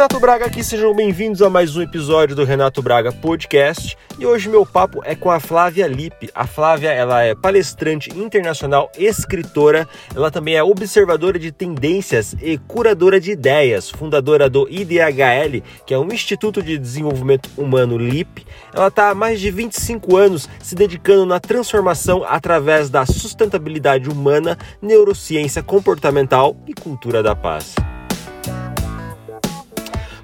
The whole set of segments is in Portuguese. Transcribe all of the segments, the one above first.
Renato Braga aqui, sejam bem-vindos a mais um episódio do Renato Braga Podcast. E hoje meu papo é com a Flávia Lippe. A Flávia, ela é palestrante internacional, escritora, ela também é observadora de tendências e curadora de ideias, fundadora do IDHL, que é um Instituto de Desenvolvimento Humano LIP. Ela está há mais de 25 anos se dedicando na transformação através da sustentabilidade humana, neurociência comportamental e cultura da paz.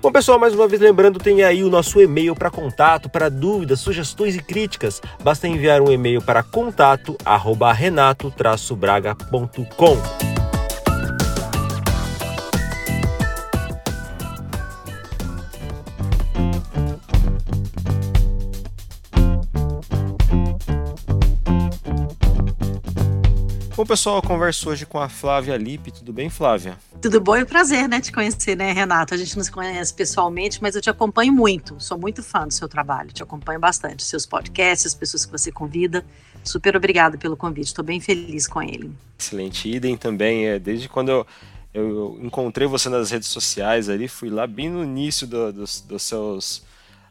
Bom, pessoal, mais uma vez lembrando, tem aí o nosso e-mail para contato, para dúvidas, sugestões e críticas. Basta enviar um e-mail para contato@renato-braga.com. Bom, pessoal, eu converso hoje com a Flávia Lippe. Tudo bem, Flávia? Tudo bom e um prazer, né, te conhecer, né, Renato? A gente não se conhece pessoalmente, mas eu te acompanho muito. Sou muito fã do seu trabalho, te acompanho bastante. Seus podcasts, as pessoas que você convida. Super obrigada pelo convite, estou bem feliz com ele. Excelente. Idem também, é, desde quando eu, eu encontrei você nas redes sociais ali, fui lá bem no início do, dos, dos seus.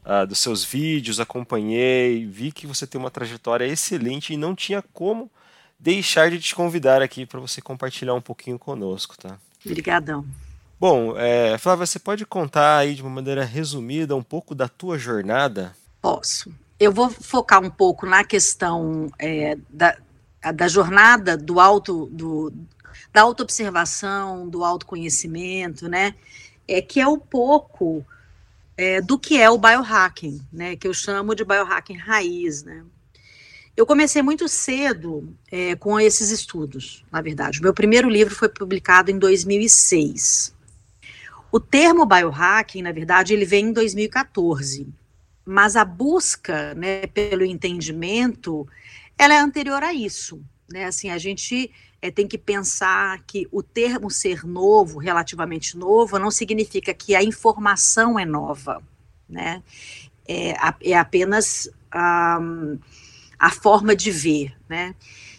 Uh, dos seus vídeos, acompanhei, vi que você tem uma trajetória excelente e não tinha como deixar de te convidar aqui para você compartilhar um pouquinho conosco, tá? Obrigadão. Bom, é, Flávia, você pode contar aí de uma maneira resumida um pouco da tua jornada? Posso. Eu vou focar um pouco na questão é, da, da jornada do auto, do, da autoobservação, do autoconhecimento, né? É que é um pouco é, do que é o biohacking, né? Que eu chamo de biohacking raiz, né? Eu comecei muito cedo é, com esses estudos, na verdade. O meu primeiro livro foi publicado em 2006. O termo biohacking, na verdade, ele vem em 2014, mas a busca né, pelo entendimento, ela é anterior a isso. Né? Assim, a gente é, tem que pensar que o termo ser novo, relativamente novo, não significa que a informação é nova, né? É, é apenas... Um, a forma de ver, né?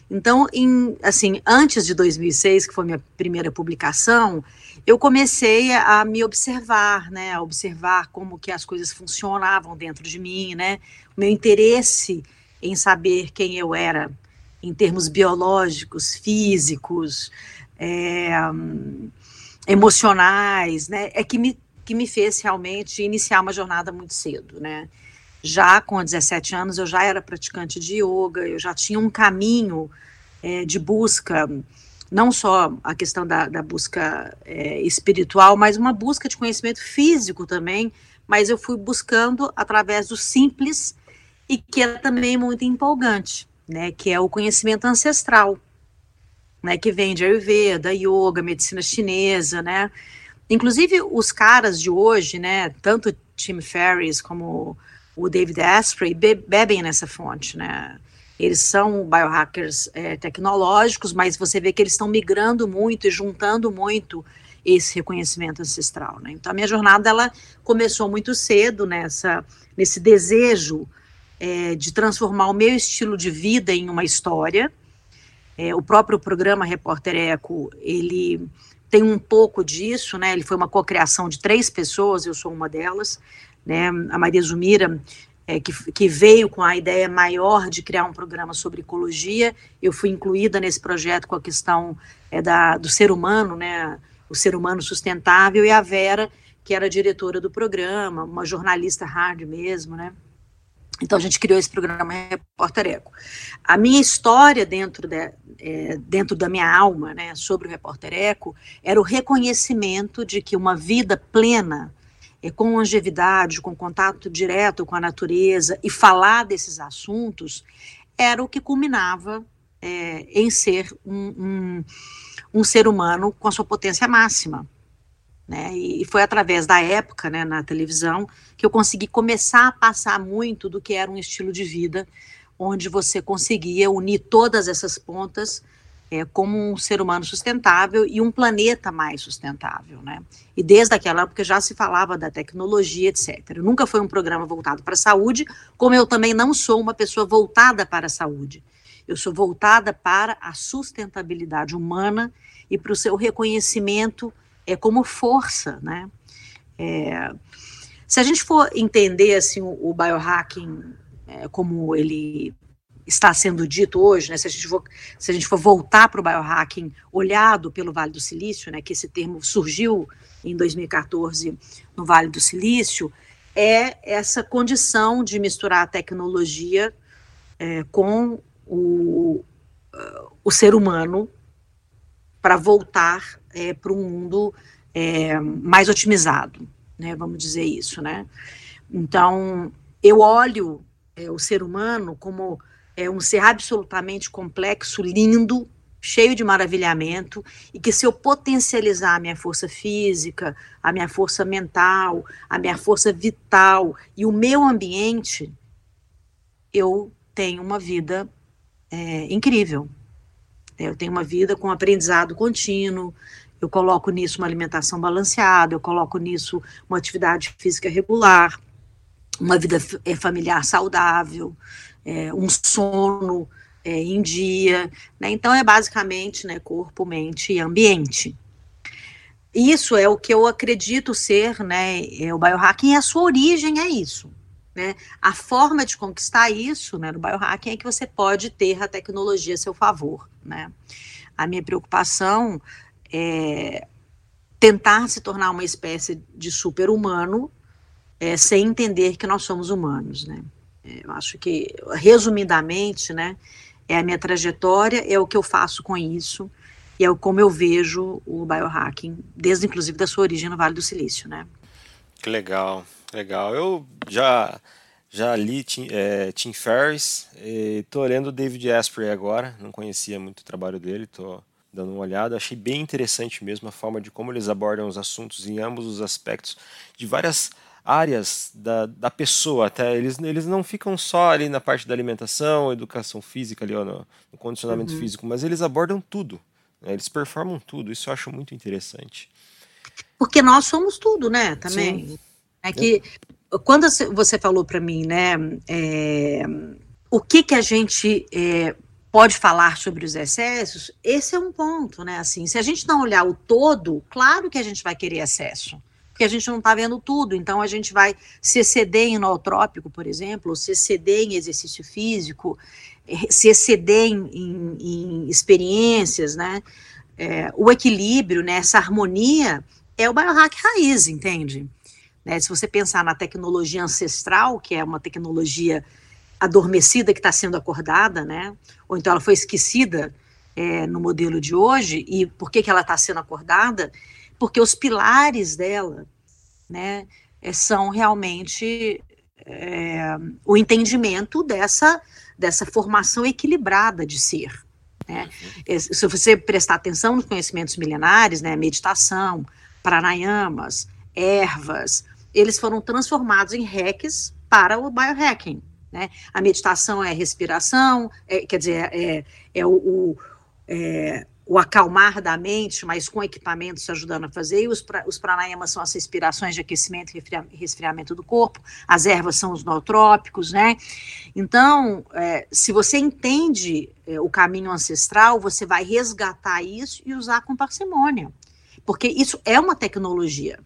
Então, em, assim, antes de 2006, que foi minha primeira publicação, eu comecei a, me observar, né, a observar como que as coisas funcionavam dentro de mim, né, o meu interesse em saber quem eu era em termos biológicos, físicos, é, emocionais, né, é que me, que me fez realmente iniciar uma jornada muito cedo, né, já com 17 anos eu já era praticante de yoga, eu já tinha um caminho é, de busca, não só a questão da, da busca é, espiritual, mas uma busca de conhecimento físico também, mas eu fui buscando através do simples e que é também muito empolgante, né, que é o conhecimento ancestral, né, que vem de Ayurveda, Yoga, medicina chinesa, né, inclusive os caras de hoje, né, tanto Tim Ferriss como o David Asprey be bebem nessa fonte, né? Eles são biohackers é, tecnológicos, mas você vê que eles estão migrando muito e juntando muito esse reconhecimento ancestral, né? Então a minha jornada ela começou muito cedo nessa nesse desejo é, de transformar o meu estilo de vida em uma história. É, o próprio programa Repórter Eco ele tem um pouco disso, né? Ele foi uma cocriação de três pessoas, eu sou uma delas né? A Maria Zumira, é, que, que, veio com a ideia maior de criar um programa sobre ecologia. Eu fui incluída nesse projeto com a questão é, da, do ser humano, né? O ser humano sustentável, e a Vera, que era diretora do programa, uma jornalista hard mesmo, né? Então a gente criou esse programa Repórter Eco. A minha história dentro, de, é, dentro da minha alma, né, sobre o Repórter Eco, era o reconhecimento de que uma vida plena é, com longevidade, com contato direto com a natureza e falar desses assuntos, era o que culminava é, em ser um, um, um, ser humano com a sua potência máxima. Né? E, e foi através da época, né, na televisão, que eu consegui começar a passar muito do que era um estilo de vida, onde você conseguia unir todas essas pontas é, como um ser humano sustentável e um planeta mais sustentável, né? E desde aquela época já se falava da tecnologia, etc. Nunca foi um programa voltado para a saúde, como eu também não sou uma pessoa voltada para a saúde. Eu sou voltada para a sustentabilidade humana e para o seu reconhecimento é, como força, né? É, se a gente for entender assim, o, o biohacking é, como ele está sendo dito hoje, né, se, a gente for, se a gente for voltar para o biohacking olhado pelo Vale do Silício, né, que esse termo surgiu em 2014 no Vale do Silício, é essa condição de misturar a tecnologia é, com o, o ser humano para voltar é, para um mundo é, mais otimizado, né, vamos dizer isso, né? Então, eu olho é, o ser humano como é um ser absolutamente complexo, lindo, cheio de maravilhamento, e que se eu potencializar a minha força física, a minha força mental, a minha força vital e o meu ambiente, eu tenho uma vida é, incrível. Eu tenho uma vida com aprendizado contínuo, eu coloco nisso uma alimentação balanceada, eu coloco nisso uma atividade física regular, uma vida é, familiar saudável, é, um sono é, em dia, né? Então é basicamente, né, corpo, mente e ambiente. Isso é o que eu acredito ser, né, é o biohacking, e a sua origem é isso. Né? A forma de conquistar isso né, no biohacking é que você pode ter a tecnologia a seu favor. Né? A minha preocupação é tentar se tornar uma espécie de super-humano é, sem entender que nós somos humanos. Né? Eu acho que, resumidamente, né, é a minha trajetória, é o que eu faço com isso, e é como eu vejo o biohacking, desde inclusive da sua origem no Vale do Silício, né? Que legal, legal. Eu já já li Tim, é, Tim Ferriss, estou lendo David Asprey agora, não conhecia muito o trabalho dele, estou dando uma olhada, achei bem interessante mesmo a forma de como eles abordam os assuntos em ambos os aspectos, de várias áreas da, da pessoa até eles, eles não ficam só ali na parte da alimentação educação física ali ó, no, no condicionamento uhum. físico mas eles abordam tudo né? eles performam tudo isso eu acho muito interessante porque nós somos tudo né também Sim. é que é. quando você falou para mim né é, o que que a gente é, pode falar sobre os excessos esse é um ponto né assim se a gente não olhar o todo claro que a gente vai querer excesso porque a gente não está vendo tudo. Então, a gente vai se exceder em nootrópico, por exemplo, ou se exceder em exercício físico, eh, se exceder em, em, em experiências, né? É, o equilíbrio, né, essa harmonia, é o biohack raiz, entende? Né, se você pensar na tecnologia ancestral, que é uma tecnologia adormecida que está sendo acordada, né? Ou então ela foi esquecida é, no modelo de hoje, e por que, que ela está sendo acordada? Porque os pilares dela, né, eh, são realmente é, o entendimento dessa, dessa formação equilibrada de ser. Né? Uhum. Se você prestar atenção nos conhecimentos milenares, né, meditação, pranayamas, ervas, eles foram transformados em hacks para o biohacking. Né? A meditação é respiração, é, quer dizer, é, é o, o é, o acalmar da mente, mas com equipamentos ajudando a fazer, e os, pra, os pranayamas são as respirações de aquecimento e resfriamento do corpo, as ervas são os nootrópicos, né? Então, é, se você entende é, o caminho ancestral, você vai resgatar isso e usar com parcimônia, porque isso é uma tecnologia.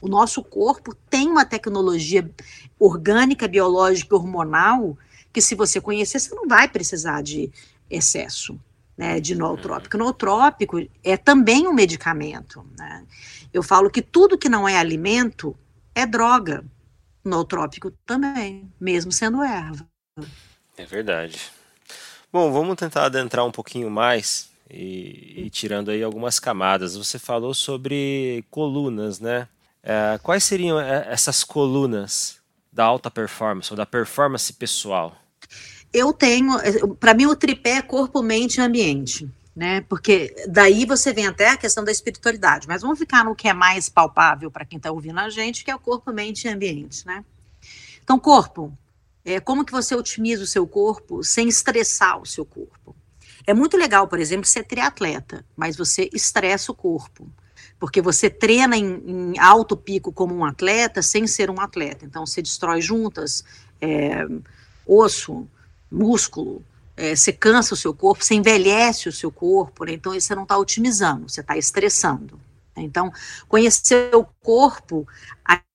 O nosso corpo tem uma tecnologia orgânica, biológica, hormonal, que se você conhecer, você não vai precisar de excesso né, de nootrópico. Uhum. Nootrópico é também um medicamento. Né? Eu falo que tudo que não é alimento é droga. Nootrópico também, mesmo sendo erva. É verdade. Bom, vamos tentar adentrar um pouquinho mais e, e tirando aí algumas camadas. Você falou sobre colunas, né? É, quais seriam é, essas colunas da alta performance ou da performance pessoal? Eu tenho, para mim, o tripé é corpo, mente e ambiente. Né? Porque daí você vem até a questão da espiritualidade, mas vamos ficar no que é mais palpável para quem está ouvindo a gente, que é o corpo, mente e ambiente, né? Então, corpo, é, como que você otimiza o seu corpo sem estressar o seu corpo? É muito legal, por exemplo, ser triatleta, mas você estressa o corpo, porque você treina em, em alto pico como um atleta sem ser um atleta. Então, você destrói juntas, é, osso, músculo, é, você cansa o seu corpo, você envelhece o seu corpo, né? então você não está otimizando, você está estressando. Então, conhecer o corpo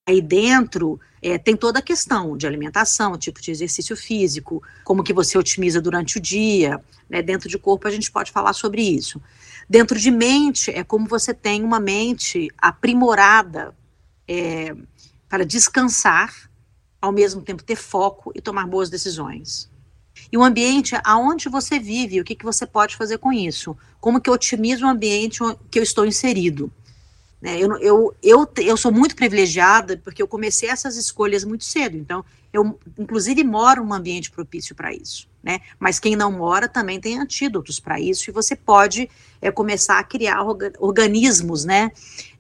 aí dentro é, tem toda a questão de alimentação, tipo de exercício físico, como que você otimiza durante o dia, né? dentro de corpo a gente pode falar sobre isso. Dentro de mente é como você tem uma mente aprimorada é, para descansar, ao mesmo tempo ter foco e tomar boas decisões. E o ambiente aonde você vive, o que, que você pode fazer com isso? Como que eu otimizo o ambiente que eu estou inserido? Né, eu, eu, eu, eu sou muito privilegiada porque eu comecei essas escolhas muito cedo. Então, eu, inclusive, moro num ambiente propício para isso. Né? Mas quem não mora também tem antídotos para isso e você pode é, começar a criar organismos né,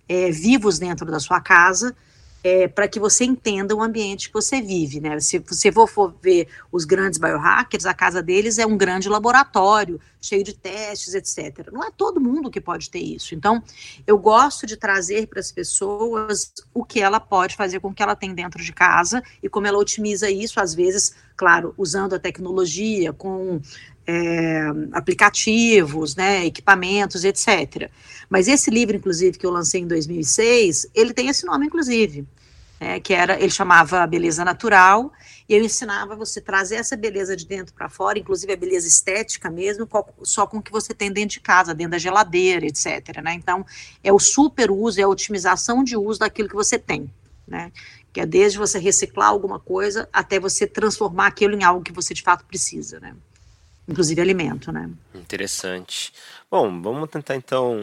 é, vivos dentro da sua casa é, para que você entenda o ambiente que você vive, né? Se você for, for, ver os grandes biohackers, a casa deles é um grande laboratório, cheio de testes, etc. Não é todo mundo que pode ter isso. Então, eu gosto de trazer para as pessoas o que ela pode fazer com o que ela tem dentro de casa e como ela otimiza isso, às vezes, claro, usando a tecnologia, com é, aplicativos, né, equipamentos, etc. Mas esse livro, inclusive, que eu lancei em 2006, ele tem esse nome, inclusive, né, que era, ele chamava Beleza Natural, e eu ensinava você trazer essa beleza de dentro para fora, inclusive a beleza estética mesmo, só com o que você tem dentro de casa, dentro da geladeira, etc. Né? Então, é o super uso, é a otimização de uso daquilo que você tem, né? Que é desde você reciclar alguma coisa até você transformar aquilo em algo que você de fato precisa, né? Inclusive alimento, né? Interessante. Bom, vamos tentar então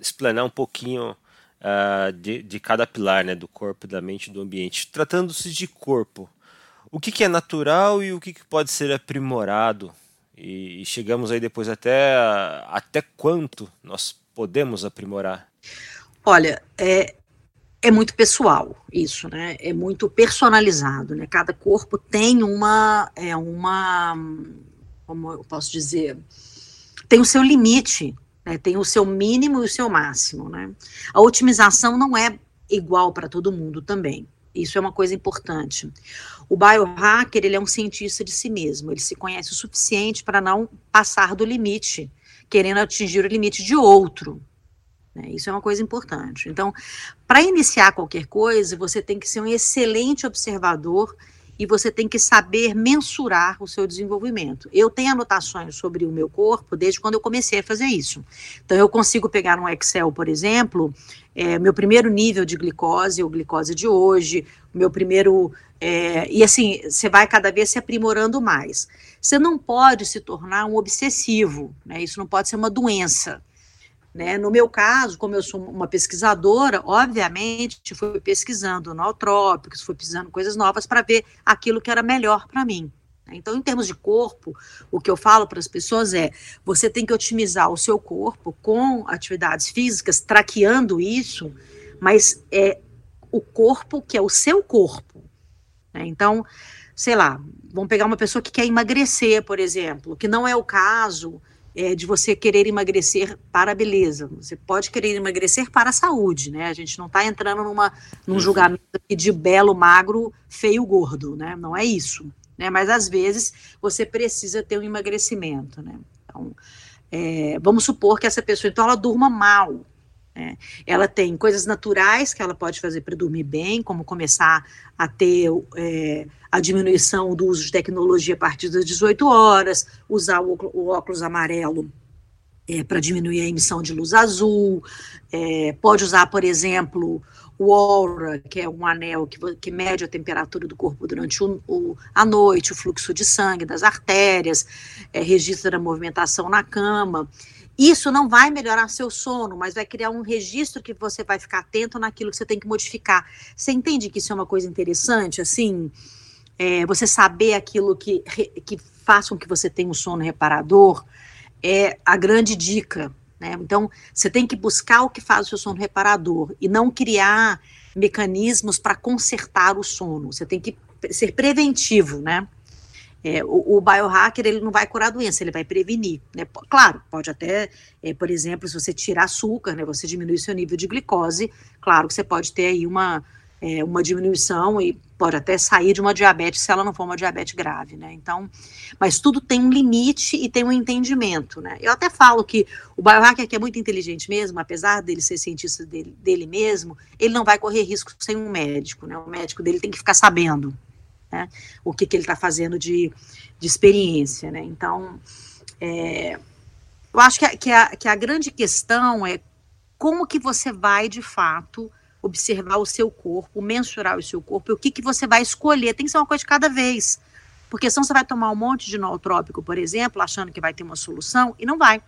explanar um pouquinho uh, de, de, cada pilar, né, do corpo, da mente e do ambiente. Tratando-se de corpo, o que, que, é natural e o que, que pode ser aprimorado? E, e chegamos aí depois até até quanto nós podemos aprimorar? Olha, é, é muito pessoal isso, né? É muito personalizado, né? Cada corpo tem uma é uma como eu posso dizer, tem o seu limite, né? tem o seu mínimo e o seu máximo. Né? A otimização não é igual para todo mundo também. Isso é uma coisa importante. O biohacker, ele é um cientista de si mesmo, ele se conhece o suficiente para não passar do limite, querendo atingir o limite de outro. Né? Isso é uma coisa importante. Então, para iniciar qualquer coisa, você tem que ser um excelente observador e você tem que saber mensurar o seu desenvolvimento. Eu tenho anotações sobre o meu corpo desde quando eu comecei a fazer isso. Então, eu consigo pegar no Excel, por exemplo, é, meu primeiro nível de glicose, ou glicose de hoje, meu primeiro. É, e assim, você vai cada vez se aprimorando mais. Você não pode se tornar um obsessivo, né? Isso não pode ser uma doença. Né? No meu caso, como eu sou uma pesquisadora, obviamente fui pesquisando nootrópicos, fui pesquisando coisas novas para ver aquilo que era melhor para mim. Né? Então, em termos de corpo, o que eu falo para as pessoas é: você tem que otimizar o seu corpo com atividades físicas, traqueando isso, mas é o corpo que é o seu corpo. Né? Então, sei lá, vamos pegar uma pessoa que quer emagrecer, por exemplo, que não é o caso é, de você querer emagrecer para a beleza. Você pode querer emagrecer para a saúde, né? A gente não está entrando numa, num uhum. julgamento de belo, magro, feio, gordo, né? Não é isso. Né? Mas às vezes você precisa ter um emagrecimento, né? Então, é, vamos supor que essa pessoa, então, ela durma mal. Né? Ela tem coisas naturais que ela pode fazer para dormir bem, como começar a ter é, a diminuição do uso de tecnologia a partir das 18 horas, usar o, o óculos amarelo é, para diminuir a emissão de luz azul, é, pode usar, por exemplo, o Aura, que é um anel que, que mede a temperatura do corpo durante o, o, a noite, o fluxo de sangue das artérias, é, registra a movimentação na cama. Isso não vai melhorar seu sono, mas vai criar um registro que você vai ficar atento naquilo que você tem que modificar. Você entende que isso é uma coisa interessante, assim? É, você saber aquilo que, que faça com que você tenha um sono reparador é a grande dica. Né? Então, você tem que buscar o que faz o seu sono reparador e não criar mecanismos para consertar o sono. Você tem que ser preventivo, né? É, o, o, biohacker ele não vai curar a doença, ele vai prevenir. Né? Claro, pode até, é, por exemplo, se você tirar açúcar, né, você diminui seu nível de glicose, claro que você pode ter aí uma, é, uma diminuição e pode até sair de uma diabetes se ela não for uma diabetes grave, né? Então, mas tudo tem um limite e tem um entendimento, né? Eu até falo que o biohacker que é muito inteligente mesmo, apesar dele ser cientista dele, dele mesmo, ele não vai correr risco sem um médico, né? O médico dele tem que ficar sabendo, né? O que, que ele está fazendo de, de experiência, né? Então, é, eu acho que a, que, a, que a grande questão é como que você vai, de fato, observar o seu corpo, mensurar o seu corpo e o que, que você vai escolher. Tem que ser uma coisa de cada vez. Porque senão você vai tomar um monte de nootrópico, por exemplo, achando que vai ter uma solução, e não vai.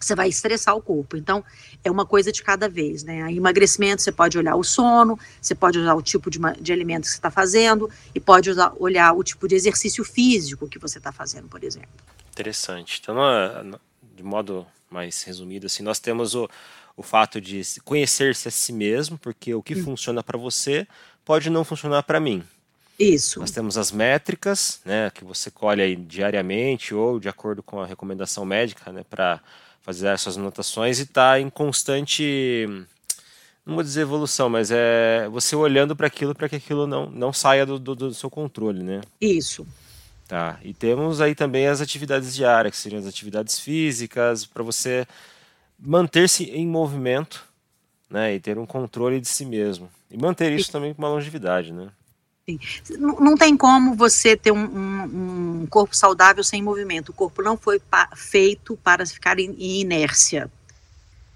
Você vai estressar o corpo. Então, é uma coisa de cada vez, né? A emagrecimento, você pode olhar o sono, você pode usar o tipo de, de alimento que você está fazendo, e pode usar, olhar o tipo de exercício físico que você está fazendo, por exemplo. Interessante. Então, de modo mais resumido, assim, nós temos o, o fato de conhecer-se a si mesmo, porque o que hum. funciona para você pode não funcionar para mim. Isso. Nós temos as métricas, né, que você colhe aí diariamente ou de acordo com a recomendação médica, né, para fazer essas anotações e está em constante, não vou dizer evolução, mas é você olhando para aquilo para que aquilo não, não saia do, do, do seu controle, né? Isso. Tá. E temos aí também as atividades diárias, que seriam as atividades físicas, para você manter-se em movimento né, e ter um controle de si mesmo. E manter isso também com uma longevidade, né? Não, não tem como você ter um, um, um, corpo saudável sem movimento. O corpo não foi pa feito para ficar em, em inércia.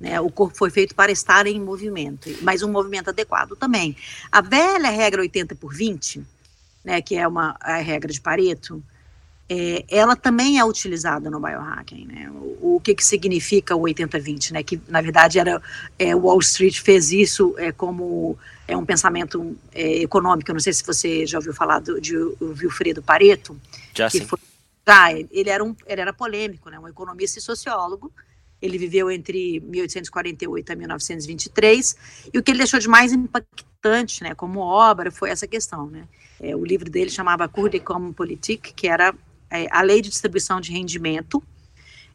Né? O corpo foi feito para estar em movimento, mas um movimento adequado também. A velha regra 80 por 20, né, que é uma a regra de Pareto, é, ela também é utilizada no biohacking, né? O, o que, que significa o 80-20, né? Que na verdade era é, Wall Street fez isso é, como é um pensamento é, econômico. Eu não sei se você já ouviu falar do, de Wilfredo Pareto. Já sim. Foi, ah, ele era um, ele era polêmico, né? Um economista e sociólogo. Ele viveu entre 1848 a 1923 e o que ele deixou de mais impactante, né? Como obra foi essa questão, né? É, o livro dele chamava Cour des Communes Politiques, que era é, a lei de distribuição de rendimento,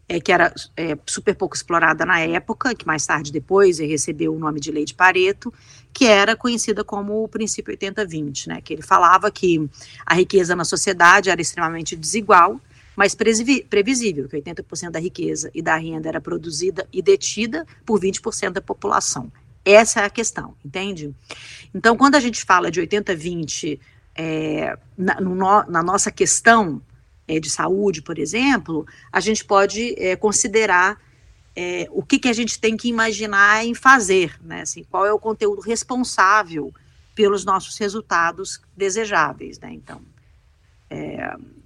é, que era é, super pouco explorada na época, que mais tarde depois recebeu o nome de lei de Pareto, que era conhecida como o princípio 80-20, né, que ele falava que a riqueza na sociedade era extremamente desigual, mas previsível, que 80% da riqueza e da renda era produzida e detida por 20% da população. Essa é a questão, entende? Então, quando a gente fala de 80-20 é, na, no, na nossa questão é, de saúde, por exemplo, a gente pode é, considerar é, o que, que a gente tem que imaginar em fazer, né? Assim, qual é o conteúdo responsável pelos nossos resultados desejáveis, né? Então,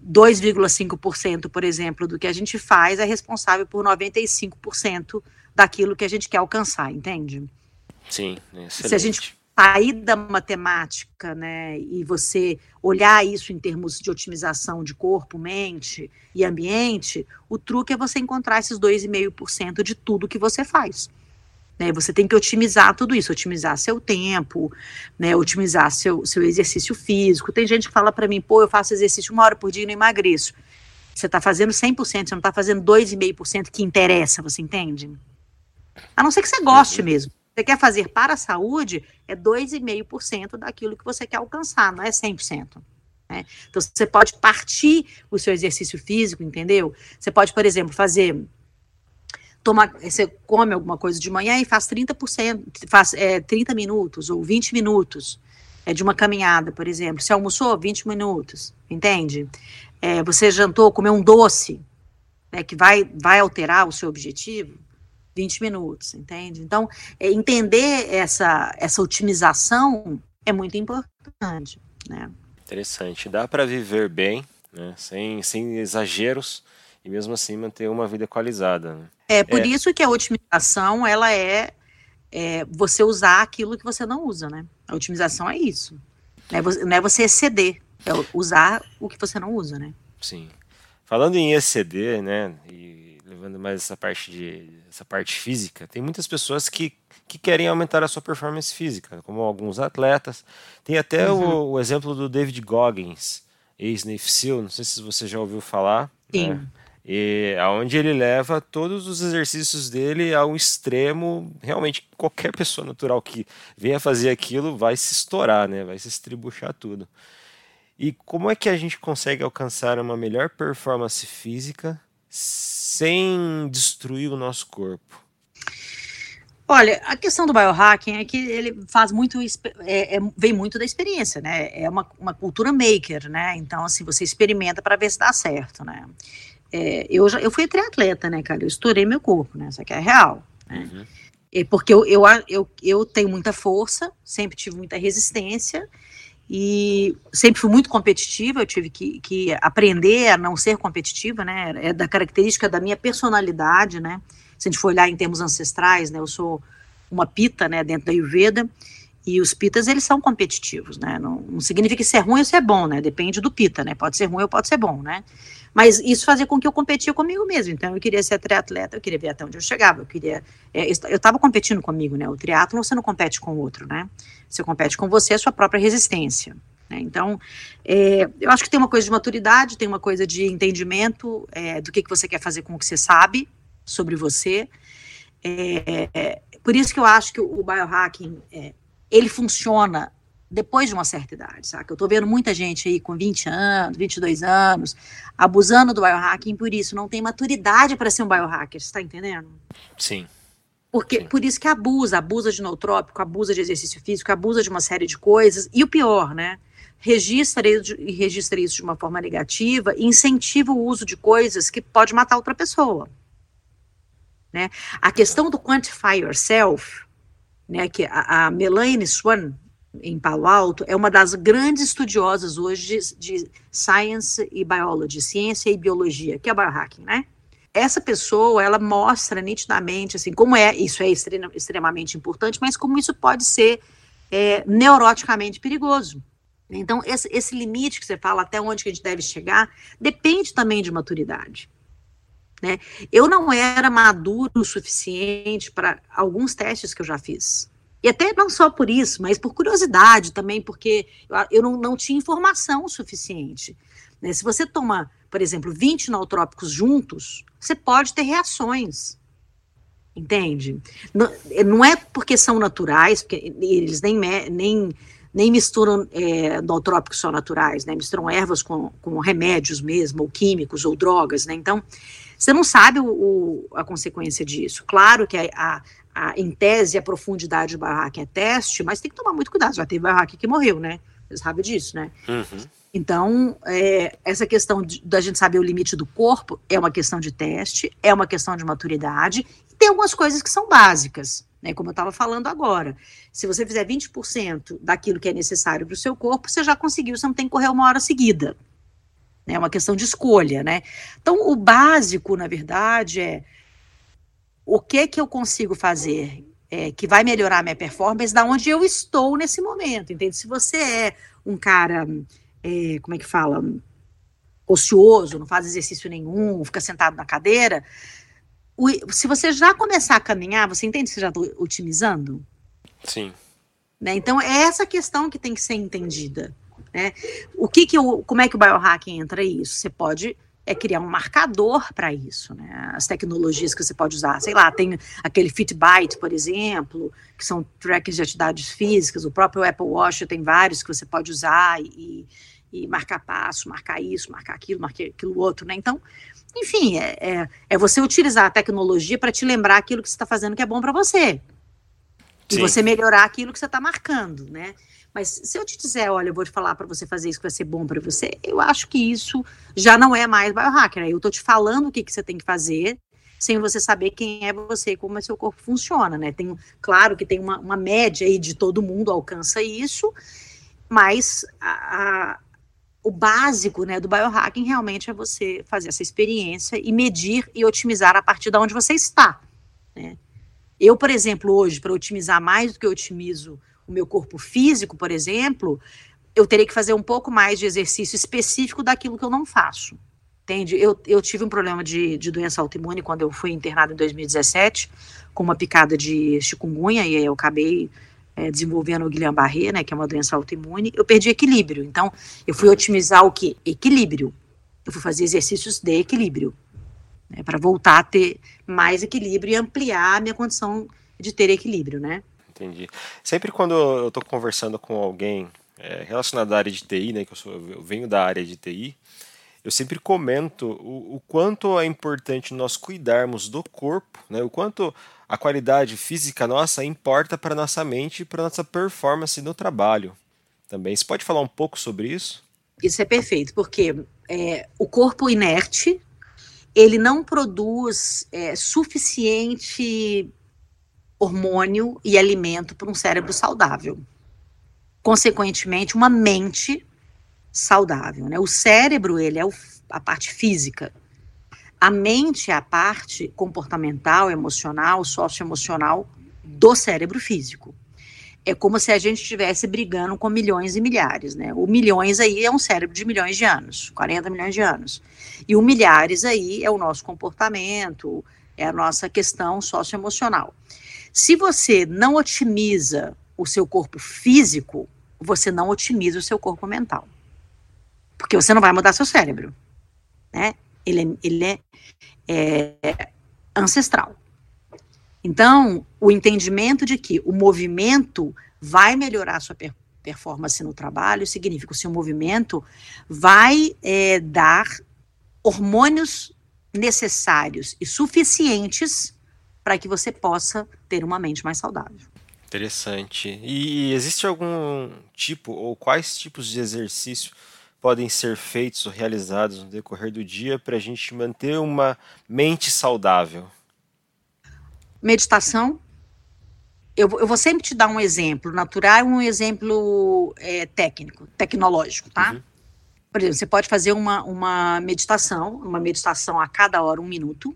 2,5%, por exemplo, do que a gente faz é responsável por 95% daquilo que a gente quer alcançar, entende? Sim, excelente. Se a gente sair da matemática, né, e você olhar isso em termos de otimização de corpo, mente e ambiente, o truque é você encontrar esses 2,5% de tudo que você faz. Né, você tem que otimizar tudo isso, otimizar seu tempo, né, otimizar seu, seu exercício físico. Tem gente que fala para mim, pô, eu faço exercício uma hora por dia e não emagreço. Você está fazendo 100%, você não está fazendo 2,5% que interessa, você entende? A não ser que você goste uhum. mesmo você quer fazer para a saúde, é 2,5% daquilo que você quer alcançar, não é 100%. Né? Então, você pode partir o seu exercício físico, entendeu? Você pode, por exemplo, fazer. Toma, você come alguma coisa de manhã e faz 30%, faz é, 30 minutos ou 20 minutos é, de uma caminhada, por exemplo. Você almoçou 20 minutos, entende? É, você jantou, comeu um doce, né, que vai, vai alterar o seu objetivo, 20 minutos, entende? Então, é, entender essa, essa otimização é muito importante, né? Interessante. Dá para viver bem, né? sem, sem exageros e mesmo assim manter uma vida equalizada. Né? É por é. isso que a otimização ela é, é, você usar aquilo que você não usa, né? A otimização é isso. Não é você, não é você exceder, é usar o que você não usa, né? Sim. Falando em exceder, né? E levando mais essa parte de essa parte física, tem muitas pessoas que, que querem aumentar a sua performance física, como alguns atletas. Tem até uhum. o, o, exemplo do David Goggins, ex-Navy SEAL, não sei se você já ouviu falar. Sim. Né? E aonde ele leva todos os exercícios dele ao extremo, realmente qualquer pessoa natural que venha fazer aquilo vai se estourar, né? Vai se estribuchar tudo. E como é que a gente consegue alcançar uma melhor performance física sem destruir o nosso corpo? Olha, a questão do biohacking é que ele faz muito, é, é, vem muito da experiência, né? É uma, uma cultura maker, né? Então, assim, você experimenta para ver se dá certo, né? É, eu, já, eu fui triatleta, né, cara? Eu estourei meu corpo, né? Isso aqui é real. Né? Uhum. É porque eu, eu, eu, eu tenho muita força, sempre tive muita resistência e sempre fui muito competitiva. Eu tive que, que aprender a não ser competitiva, né? É da característica da minha personalidade, né? Se a gente for olhar em termos ancestrais, né? Eu sou uma pita, né? Dentro da Ayurveda. E os pitas, eles são competitivos, né? Não, não significa que ser ruim ou ser bom, né? Depende do pita, né? Pode ser ruim ou pode ser bom, né? Mas isso fazia com que eu competia comigo mesmo. Então, eu queria ser triatleta, eu queria ver até onde eu chegava. Eu queria. É, eu estava competindo comigo, né? O triatlo você não compete com o outro, né? Você compete com você, a sua própria resistência. Né? Então, é, eu acho que tem uma coisa de maturidade, tem uma coisa de entendimento é, do que, que você quer fazer com o que você sabe sobre você. É, por isso que eu acho que o biohacking é, ele funciona depois de uma certa idade, sabe? Eu tô vendo muita gente aí com 20 anos, 22 anos, abusando do biohacking por isso, não tem maturidade para ser um biohacker, você tá entendendo? Sim. Porque, Sim. Por isso que abusa, abusa de nootrópico, abusa de exercício físico, abusa de uma série de coisas, e o pior, né? Registra isso, registra isso de uma forma negativa e incentiva o uso de coisas que pode matar outra pessoa. Né? A questão do quantify yourself, né, que a, a Melanie Swan, em Palo Alto, é uma das grandes estudiosas hoje de, de science e biology, ciência e biologia, que é biohacking, né? Essa pessoa, ela mostra nitidamente, assim, como é, isso é extremamente importante, mas como isso pode ser é, neuroticamente perigoso. Então, esse, esse limite que você fala, até onde que a gente deve chegar, depende também de maturidade. Né? Eu não era maduro o suficiente para alguns testes que eu já fiz. E até não só por isso, mas por curiosidade também, porque eu, não, não tinha informação suficiente. Né? Se você toma, por exemplo, 20 nootrópicos juntos, você pode ter reações. Entende? Não, não é porque são naturais, porque eles nem, nem, nem misturam é, nootrópicos só naturais, né? misturam ervas com, com remédios mesmo, ou químicos, ou drogas. Né? Então, você não sabe o, o, a consequência disso. Claro que a, a, a, em tese, a profundidade do biohacking é teste, mas tem que tomar muito cuidado. Já teve biohacking que morreu, né? Você sabe disso, né? Uhum. Então, é, essa questão de, da gente saber o limite do corpo é uma questão de teste, é uma questão de maturidade, e tem algumas coisas que são básicas, né? Como eu estava falando agora. Se você fizer 20% daquilo que é necessário para o seu corpo, você já conseguiu, você não tem que correr uma hora seguida. É uma questão de escolha, né? Então, o básico, na verdade, é o que que eu consigo fazer é, que vai melhorar a minha performance da onde eu estou nesse momento, entende? Se você é um cara, é, como é que fala, ocioso, não faz exercício nenhum, fica sentado na cadeira, o, se você já começar a caminhar, você entende que você já está otimizando? Sim. Né? Então, é essa questão que tem que ser entendida. Né? O que que o, como é que o biohacking entra isso? Você pode é criar um marcador para isso, né? As tecnologias que você pode usar, sei lá, tem aquele Fitbit, por exemplo, que são trackers de atividades físicas, o próprio Apple Watch tem vários que você pode usar e, e marcar passo, marcar isso, marcar aquilo, marcar aquilo outro, né? Então, enfim, é, é, é você utilizar a tecnologia para te lembrar aquilo que você está fazendo que é bom para você. Sim. E você melhorar aquilo que você está marcando, né? Mas se eu te disser, olha, eu vou te falar para você fazer isso que vai ser bom para você, eu acho que isso já não é mais biohacker. Eu tô te falando o que, que você tem que fazer, sem você saber quem é você e como é seu corpo funciona, né? Tem, claro que tem uma, uma média aí de todo mundo alcança isso, mas a, a, o básico né, do biohacking realmente é você fazer essa experiência e medir e otimizar a partir de onde você está. Né? Eu, por exemplo, hoje, para otimizar mais do que eu otimizo o meu corpo físico, por exemplo, eu teria que fazer um pouco mais de exercício específico daquilo que eu não faço. Entende? Eu, eu tive um problema de, de doença autoimune quando eu fui internada em 2017, com uma picada de chikungunya, e eu acabei é, desenvolvendo o Guillain-Barré, né, que é uma doença autoimune, eu perdi equilíbrio. Então, eu fui otimizar o que? Equilíbrio. Eu fui fazer exercícios de equilíbrio. né, para voltar a ter mais equilíbrio e ampliar a minha condição de ter equilíbrio, né? Entendi. Sempre quando eu estou conversando com alguém é, relacionado à área de TI, né, que eu, sou, eu venho da área de TI, eu sempre comento o, o, quanto é importante nós cuidarmos do corpo, né, o quanto a qualidade física nossa importa para nossa mente e para nossa performance no trabalho. Também. Você pode falar um pouco sobre isso? Isso é perfeito, porque é, o corpo inerte ele não produz é, suficiente hormônio e alimento para um cérebro saudável. Consequentemente, uma mente saudável. Né? O cérebro ele é o, a parte física. A mente é a parte comportamental, emocional, socioemocional do cérebro físico. É como se a gente estivesse brigando com milhões e milhares, né? O milhões aí é um cérebro de milhões de anos, 40 milhões de anos. E o milhares aí é o nosso comportamento, é a nossa questão socioemocional. Se você não otimiza o seu corpo físico, você não otimiza o seu corpo mental. Porque você não vai mudar seu cérebro. Né? Ele, é, ele é, é ancestral. Então, o entendimento de que o movimento vai melhorar a sua per performance no trabalho significa que o seu movimento vai é, dar hormônios necessários e suficientes para que você possa ter uma mente mais saudável. Interessante. E existe algum tipo ou quais tipos de exercício podem ser feitos ou realizados no decorrer do dia para a gente manter uma mente saudável? Meditação. Eu, eu, vou sempre te dar um exemplo natural e um exemplo é, técnico, tecnológico, tá? Uhum. Por exemplo, você pode fazer uma, uma meditação, uma meditação a cada hora, um minuto.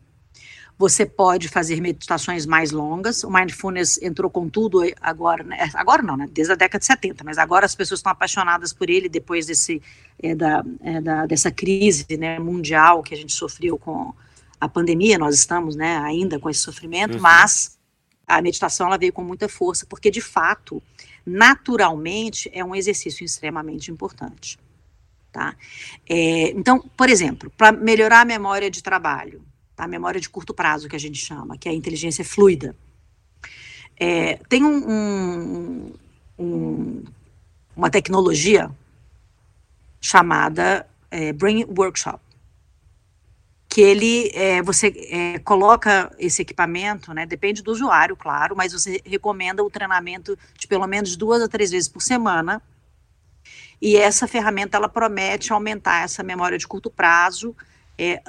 Você pode fazer meditações mais longas. O mindfulness entrou com tudo agora, né? agora não, né? desde a década de 70, mas agora as pessoas estão apaixonadas por ele depois desse, é, da, é, da, dessa crise né, mundial que a gente sofreu com a pandemia. Nós estamos né, ainda com esse sofrimento, uhum. mas a meditação ela veio com muita força, porque de fato, naturalmente, é um exercício extremamente importante. Tá? É, então, por exemplo, para melhorar a memória de trabalho, tá? a memória de curto prazo que a gente chama, que é a inteligência fluida. É, tem um, um, um, uma tecnologia chamada é, Brain Workshop, que ele, é, você é, coloca esse equipamento, né, depende do usuário, claro, mas você recomenda o treinamento de pelo menos duas a três vezes por semana, e essa ferramenta, ela promete aumentar essa memória de curto prazo, é,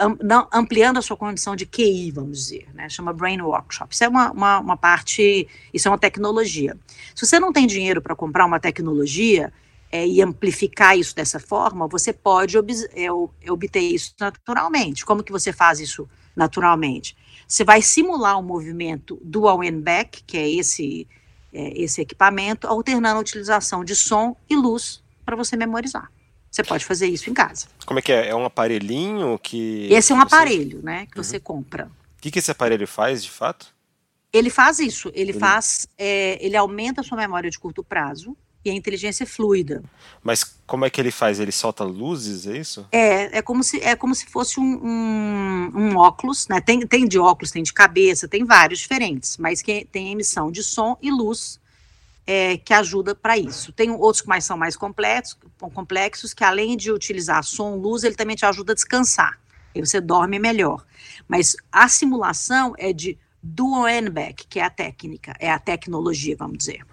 ampliando a sua condição de QI, vamos dizer, né? Chama Brain Workshop. Isso é uma, uma, uma parte, isso é uma tecnologia. Se você não tem dinheiro para comprar uma tecnologia é, e amplificar isso dessa forma, você pode ob, é, obter isso naturalmente. Como que você faz isso naturalmente? Você vai simular um movimento dual end back, que é esse, é, esse equipamento, alternando a utilização de som e luz para você memorizar. Você pode fazer isso em casa. Como é que é? É um aparelhinho que. Esse é um você... aparelho, né? Que uhum. você compra. O que, que esse aparelho faz, de fato? Ele faz isso. Ele, ele... faz. É, ele aumenta a sua memória de curto prazo e a inteligência é fluida. Mas como é que ele faz? Ele solta luzes, é isso? É, é como se, é como se fosse um, um, um óculos, né? Tem, tem de óculos, tem de cabeça, tem vários diferentes, mas que tem emissão de som e luz é, que ajuda para isso. Tem outros que mais são mais complexos, complexos, que além de utilizar som, luz, ele também te ajuda a descansar. Aí você dorme melhor. Mas a simulação é de dual N-back, que é a técnica, é a tecnologia, vamos dizer,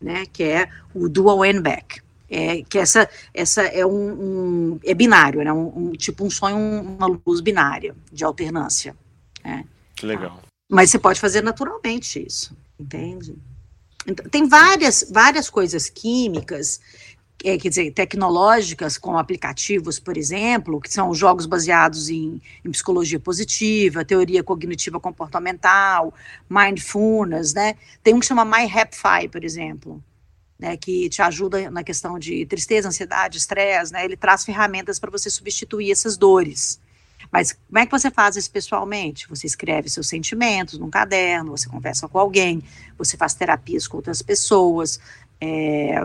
né? Que é o dual N-back. É, que essa, essa é um, um é binário, né? Um, um, tipo um sonho, uma luz binária de alternância. Né? Que legal. Mas você pode fazer naturalmente isso, entende? Então, tem várias, várias coisas químicas, é, quer dizer, tecnológicas, como aplicativos, por exemplo, que são jogos baseados em, em psicologia positiva, teoria cognitiva comportamental, mindfulness, né? Tem um que chama MyHapFi, por exemplo, né, que te ajuda na questão de tristeza, ansiedade, estresse, né? Ele traz ferramentas para você substituir essas dores. Mas como é que você faz isso pessoalmente? Você escreve seus sentimentos num caderno, você conversa com alguém, você faz terapias com outras pessoas, é,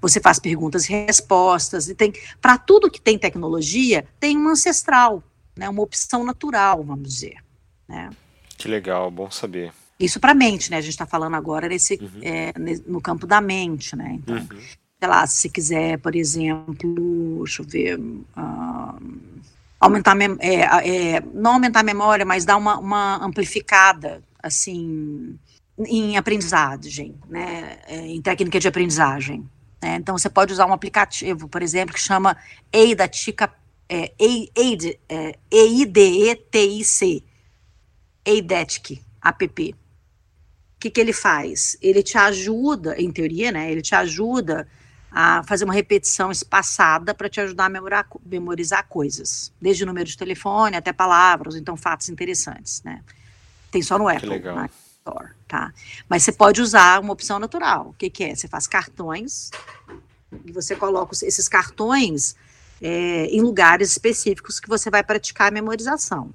você faz perguntas e respostas, e tem para tudo que tem tecnologia, tem um ancestral. né, uma opção natural, vamos dizer. Né? Que legal, bom saber. Isso para a mente, né? A gente está falando agora nesse, uhum. é, no campo da mente, né? Então, uhum. sei lá, se quiser, por exemplo, deixa eu ver, uh, aumentar, é, é, não aumentar a memória, mas dar uma, uma amplificada, assim, em aprendizagem, né? É, em técnica de aprendizagem. Né? Então, você pode usar um aplicativo, por exemplo, que chama Eidatica, é, é, E-I-D-E-T-I-C, Eidetic, app que, que ele faz? Ele te ajuda, em teoria, né? Ele te ajuda a fazer uma repetição espaçada para te ajudar a memorar, memorizar coisas, desde número de telefone até palavras, então fatos interessantes, né? Tem só no Apple, legal. Na Store, tá? Mas você pode usar uma opção natural. O que, que é? Você faz cartões e você coloca esses cartões é, em lugares específicos que você vai praticar a memorização.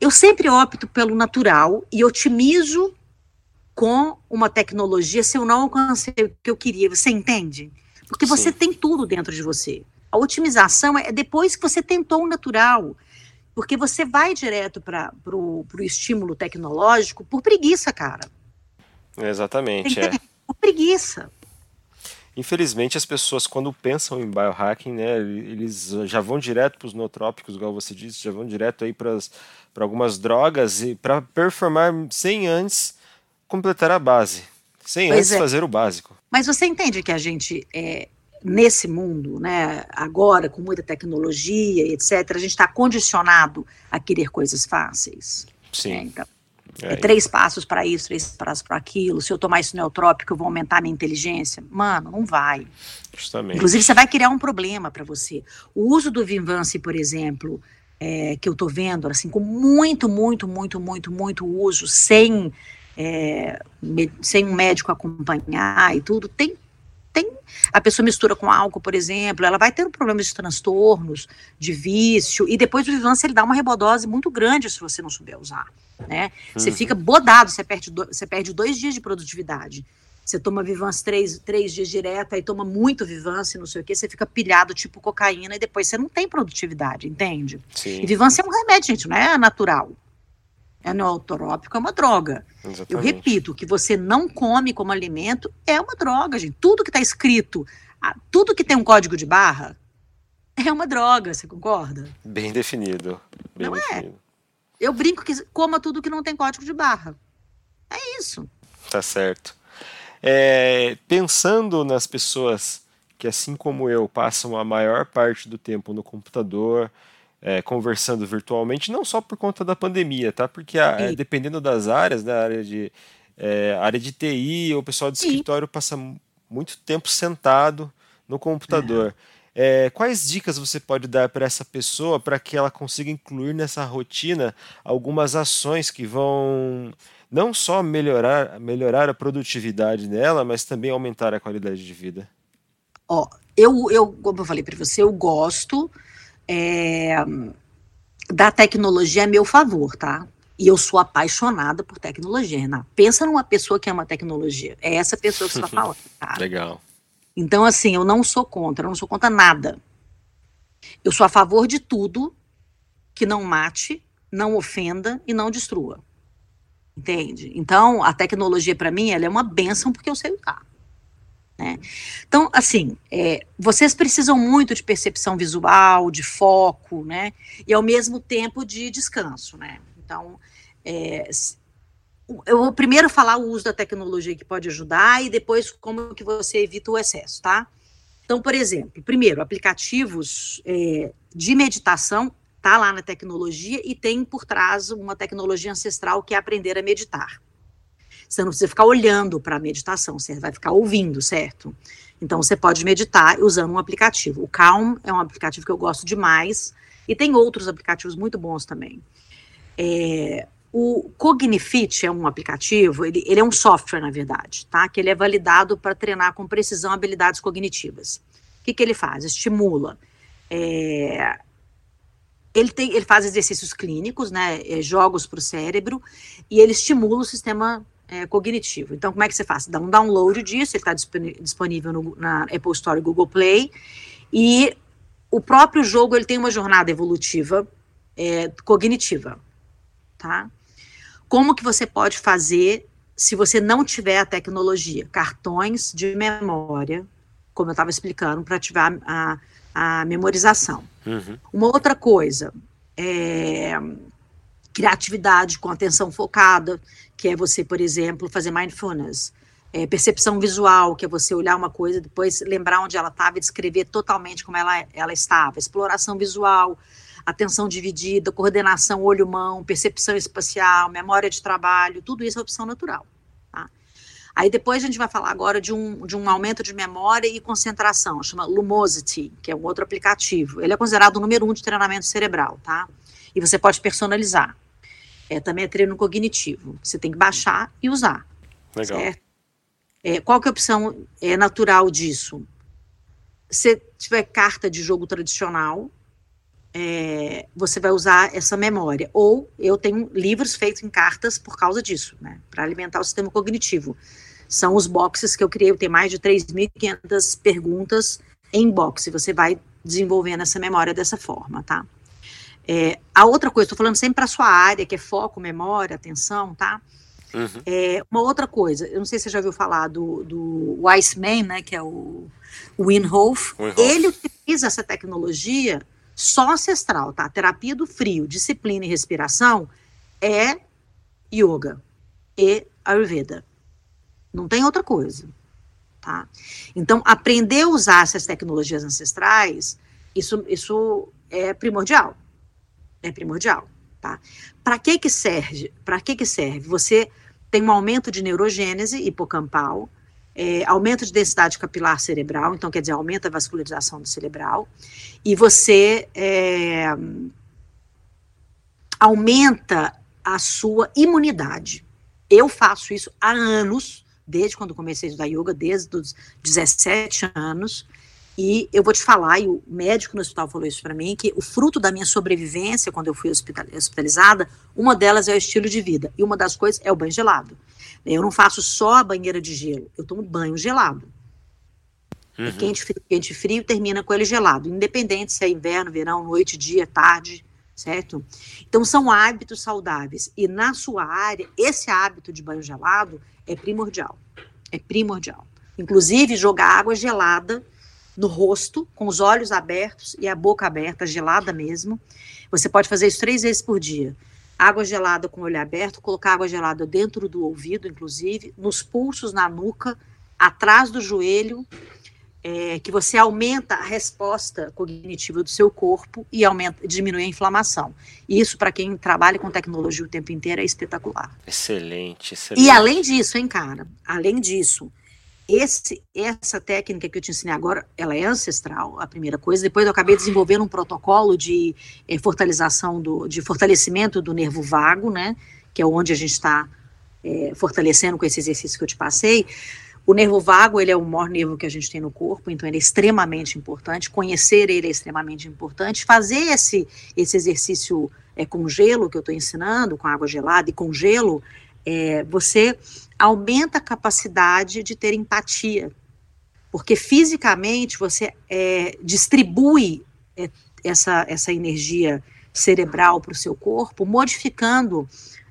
Eu sempre opto pelo natural e otimizo com uma tecnologia se eu não alcancei o que eu queria. Você entende? Porque você Sim. tem tudo dentro de você. A otimização é depois que você tentou o natural. Porque você vai direto para o estímulo tecnológico por preguiça, cara. Exatamente. É. Por preguiça. Infelizmente, as pessoas, quando pensam em biohacking, né, eles já vão direto para os nootrópicos, igual você disse, já vão direto aí para algumas drogas e para performar sem antes completar a base, sem pois antes é. fazer o básico. Mas você entende que a gente é, nesse mundo, né, agora com muita tecnologia, etc., a gente está condicionado a querer coisas fáceis. Sim. Né? Então, é, é três passos para isso, três passos para aquilo. Se eu tomar isso neutrópico, eu vou aumentar minha inteligência. Mano, não vai. Justamente. Inclusive, você vai criar um problema para você. O uso do Vinvance, por exemplo, é, que eu estou vendo, assim, com muito, muito, muito, muito, muito uso, sem é, sem um médico acompanhar e tudo, tem, tem. A pessoa mistura com álcool, por exemplo, ela vai ter um problema de transtornos, de vício, e depois o Vivance ele dá uma rebodose muito grande se você não souber usar. Né? Você uhum. fica bodado, você perde, do, você perde dois dias de produtividade. Você toma Vivance três, três dias direto, aí toma muito Vivance, não sei o que, você fica pilhado tipo cocaína e depois você não tem produtividade, entende? Sim. E Vivance é um remédio, gente, não é natural é neotrópico, é uma droga. Exatamente. Eu repito, o que você não come como alimento é uma droga, gente. Tudo que está escrito, tudo que tem um código de barra é uma droga, você concorda? Bem definido. Bem não é? definido. é. Eu brinco que coma tudo que não tem código de barra. É isso. Tá certo. É, pensando nas pessoas que, assim como eu, passam a maior parte do tempo no computador, é, conversando virtualmente, não só por conta da pandemia, tá? Porque a, é, dependendo das áreas, da né, área de é, área de TI, o pessoal de escritório passa muito tempo sentado no computador. É, quais dicas você pode dar para essa pessoa para que ela consiga incluir nessa rotina algumas ações que vão não só melhorar, melhorar a produtividade dela, mas também aumentar a qualidade de vida? Ó, eu, eu como eu falei para você, eu gosto é, da tecnologia a meu favor, tá? E eu sou apaixonada por tecnologia, Renato. Pensa numa pessoa que ama tecnologia. É essa pessoa que você está falando. Tá? Legal. Então, assim, eu não sou contra, eu não sou contra nada. Eu sou a favor de tudo que não mate, não ofenda e não destrua. Entende? Então, a tecnologia, para mim, ela é uma benção porque eu sei usar. Né? Então, assim, é, vocês precisam muito de percepção visual, de foco, né? E ao mesmo tempo de descanso, né? Então, é, eu vou primeiro falar o uso da tecnologia que pode ajudar e depois como que você evita o excesso, tá? Então, por exemplo, primeiro, aplicativos é, de meditação tá lá na tecnologia e tem por trás uma tecnologia ancestral que é aprender a meditar. Você não precisa ficar olhando para a meditação, você vai ficar ouvindo, certo? Então você pode meditar usando um aplicativo. O Calm é um aplicativo que eu gosto demais e tem outros aplicativos muito bons também. É, o Cognifit é um aplicativo, ele, ele, é um software, na verdade, tá? Que ele é validado para treinar com precisão habilidades cognitivas. O que, que ele faz? Estimula. É, ele, tem, ele faz exercícios clínicos, né? É, jogos para o cérebro, e ele estimula o sistema é, cognitivo. Então, como é que você faz? Dá um download disso, ele está disponível no, na Apple Store e Google Play, e o próprio jogo ele tem uma jornada evolutiva é, cognitiva, tá? Como que você pode fazer se você não tiver a tecnologia? Cartões de memória, como eu estava explicando, para ativar a, a memorização. Uhum. Uma outra coisa é criatividade com atenção focada, que é você, por exemplo, fazer mindfulness. É, percepção visual, que é você olhar uma coisa, depois lembrar onde ela estava e descrever totalmente como ela, ela estava. Exploração visual, atenção dividida, coordenação olho-mão, percepção espacial, memória de trabalho, tudo isso é opção natural. Tá? Aí depois a gente vai falar agora de um, de um aumento de memória e concentração, chama Lumosity, que é um outro aplicativo. Ele é considerado o número um de treinamento cerebral, tá? E você pode personalizar. É, também é treino cognitivo. Você tem que baixar e usar. Legal. Certo? É, qual que é a opção é, natural disso? Se tiver carta de jogo tradicional, é, você vai usar essa memória. Ou eu tenho livros feitos em cartas por causa disso, né? Para alimentar o sistema cognitivo. São os boxes que eu criei, eu tenho mais de 3.500 perguntas em boxe. Você vai desenvolvendo essa memória dessa forma, tá? É, a outra coisa, estou falando sempre para a sua área, que é foco, memória, atenção, tá? Uhum. É, uma outra coisa, eu não sei se você já ouviu falar do, do Weissman, né, que é o Winhof. Ele utiliza essa tecnologia só ancestral, tá? Terapia do frio, disciplina e respiração é yoga e ayurveda. Não tem outra coisa, tá? Então, aprender a usar essas tecnologias ancestrais, isso, isso é primordial. É primordial, tá? Para que que serve? Para que que serve? Você tem um aumento de neurogênese hipocampal, é, aumento de densidade capilar cerebral, então quer dizer, aumenta a vascularização do cerebral, e você é, aumenta a sua imunidade. Eu faço isso há anos, desde quando comecei a estudar yoga, desde os 17 anos, e eu vou te falar, e o médico no hospital falou isso para mim, que o fruto da minha sobrevivência quando eu fui hospitalizada, uma delas é o estilo de vida, e uma das coisas é o banho gelado. Eu não faço só a banheira de gelo, eu tomo banho gelado. É uhum. É quente, frio, quente, frio, termina com ele gelado, independente se é inverno, verão, noite, dia, tarde, certo? Então são hábitos saudáveis. E na sua área, esse hábito de banho gelado é primordial. É primordial. Inclusive, jogar água gelada no rosto, com os olhos abertos e a boca aberta, gelada mesmo. Você pode fazer isso três vezes por dia água gelada com o olho aberto, colocar água gelada dentro do ouvido, inclusive, nos pulsos, na nuca, atrás do joelho, é, que você aumenta a resposta cognitiva do seu corpo e aumenta, diminui a inflamação. Isso, para quem trabalha com tecnologia o tempo inteiro, é espetacular. Excelente, excelente. E além disso, hein, cara, além disso, esse, essa técnica que eu te ensinei agora, ela é ancestral, a primeira coisa. Depois eu acabei desenvolvendo um protocolo de é, do, de fortalecimento do nervo vago, né? Que é onde a gente está é, fortalecendo com esse exercício que eu te passei. O nervo vago, ele é o maior nervo que a gente tem no corpo, então ele é extremamente importante. Conhecer ele é extremamente importante. Fazer esse, esse exercício é, com gelo que eu estou ensinando, com água gelada e com gelo, é, você aumenta a capacidade de ter empatia, porque fisicamente você é, distribui é, essa, essa energia cerebral para o seu corpo, modificando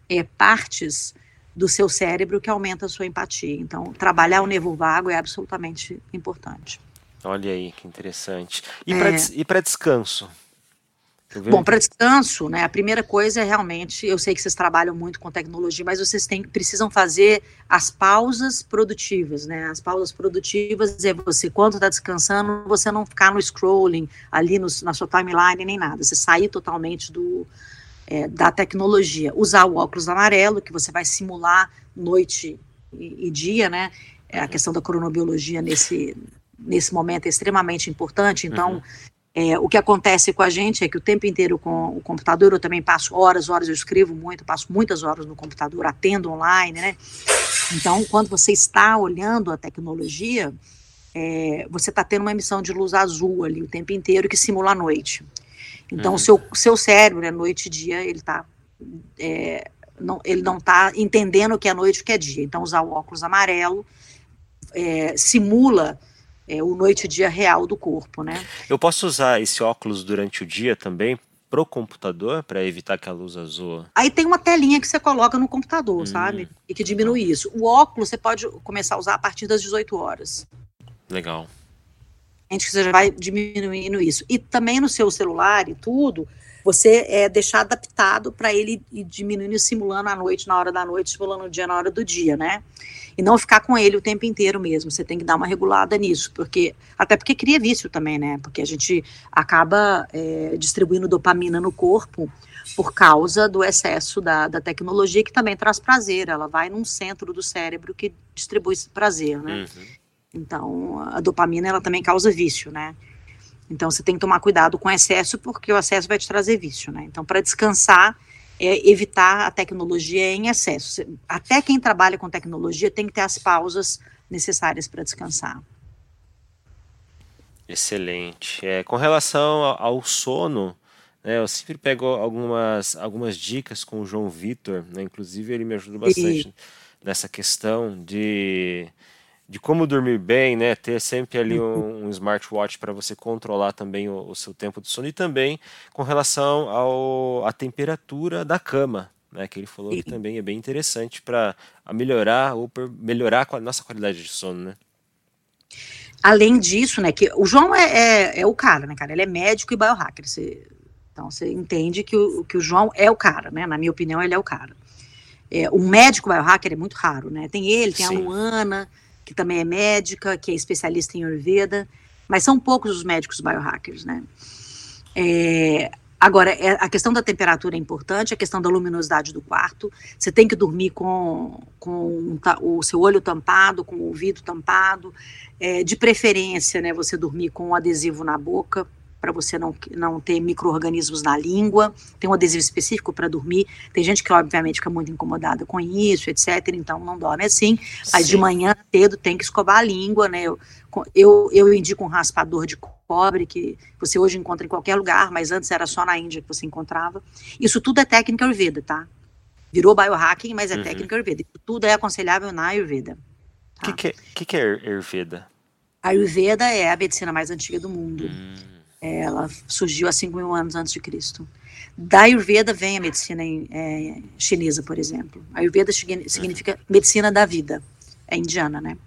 é, partes do seu cérebro que aumenta a sua empatia. Então, trabalhar o nervo vago é absolutamente importante. Olha aí, que interessante. E é. para descanso? Bom, para descanso, né, a primeira coisa é realmente, eu sei que vocês trabalham muito com tecnologia, mas vocês têm, precisam fazer as pausas produtivas, né? As pausas produtivas é você, quando está descansando, você não ficar no scrolling ali no, na sua timeline nem nada, você sair totalmente do, é, da tecnologia. Usar o óculos amarelo, que você vai simular noite e, e dia, né? É, a uhum. questão da cronobiologia nesse, nesse momento é extremamente importante, então. Uhum é, o que acontece com a gente é que o tempo inteiro com o computador, eu também passo horas, horas, eu escrevo muito, passo muitas horas no computador, atendo online, né? Então, quando você está olhando a tecnologia, é, você está tendo uma emissão de luz azul ali o tempo inteiro que simula a noite. Então, o uhum. seu, seu cérebro, né, noite e dia, ele está é, não, ele não está entendendo o que é noite e o que é dia. Então, usar o óculos amarelo é, simula é, o noite e dia real do corpo, né? Eu posso usar esse óculos durante o dia também pro computador para evitar que a luz azul. Aí tem uma telinha que você coloca no computador, hum, sabe? E que diminui legal. isso. O óculos você pode começar a usar a partir das 18 horas. Legal. A gente já vai diminuindo isso. E também no seu celular e tudo, você é deixar adaptado para ele ir diminuindo, simulando a noite na hora da noite, simulando o dia na hora do dia, né? E não ficar com ele o tempo inteiro mesmo. Você tem que dar uma regulada nisso, porque até porque cria vício também, né? Porque a gente acaba é, distribuindo dopamina no corpo por causa do excesso da, da tecnologia que também traz prazer. Ela vai num centro do cérebro que distribui esse prazer, né? Uhum. Então, a dopamina ela também causa vício, né? Então você tem que tomar cuidado com o excesso, porque o excesso vai te trazer vício, né? Então, para descansar, é evitar a tecnologia em excesso. Até quem trabalha com tecnologia tem que ter as pausas necessárias para descansar. Excelente. É, com relação ao sono, né, eu sempre pego algumas, algumas dicas com o João Vitor, né, inclusive ele me ajuda bastante e... nessa questão de de como dormir bem, né? Ter sempre ali um, um smartwatch para você controlar também o, o, seu tempo de sono e também com relação ao, à temperatura da cama, né? Que ele falou que também é bem interessante para melhorar ou melhorar a nossa qualidade de sono, né? Além disso, né? Que o João é, é, é o cara, né, cara? Ele é médico e biohacker. Você, então você entende que o, que o João é o cara, né? Na minha opinião, ele é o cara. É, um médico biohacker é muito raro, né? Tem ele, tem Sim. a Luana que também é médica, que é especialista em Ayurveda, mas são poucos os médicos biohackers, né? É, agora, é, a questão da temperatura é importante, a questão da luminosidade do quarto. Você tem que dormir com, com o seu olho tampado, com o ouvido tampado. É, de preferência, né, você dormir com um adesivo na boca, para você não, não ter micro-organismos na língua, tem um adesivo específico para dormir. Tem gente que, obviamente, fica muito incomodada com isso, etc. Então, não dorme assim. Mas de manhã cedo tem que escovar a língua, né? Eu, eu, eu indico um raspador de cobre que você hoje encontra em qualquer lugar, mas antes era só na Índia que você encontrava. Isso tudo é técnica Ayurveda, tá? Virou biohacking, mas é uhum. técnica Ayurveda. Isso tudo é aconselhável na Ayurveda. O tá? que, que, que, que é Ayurveda? A Ayurveda é a medicina mais antiga do mundo. Hum. Ela surgiu há 5 mil anos antes de Cristo. Da Ayurveda vem a medicina é, chinesa, por exemplo. A Ayurveda significa medicina da vida. É indiana, né?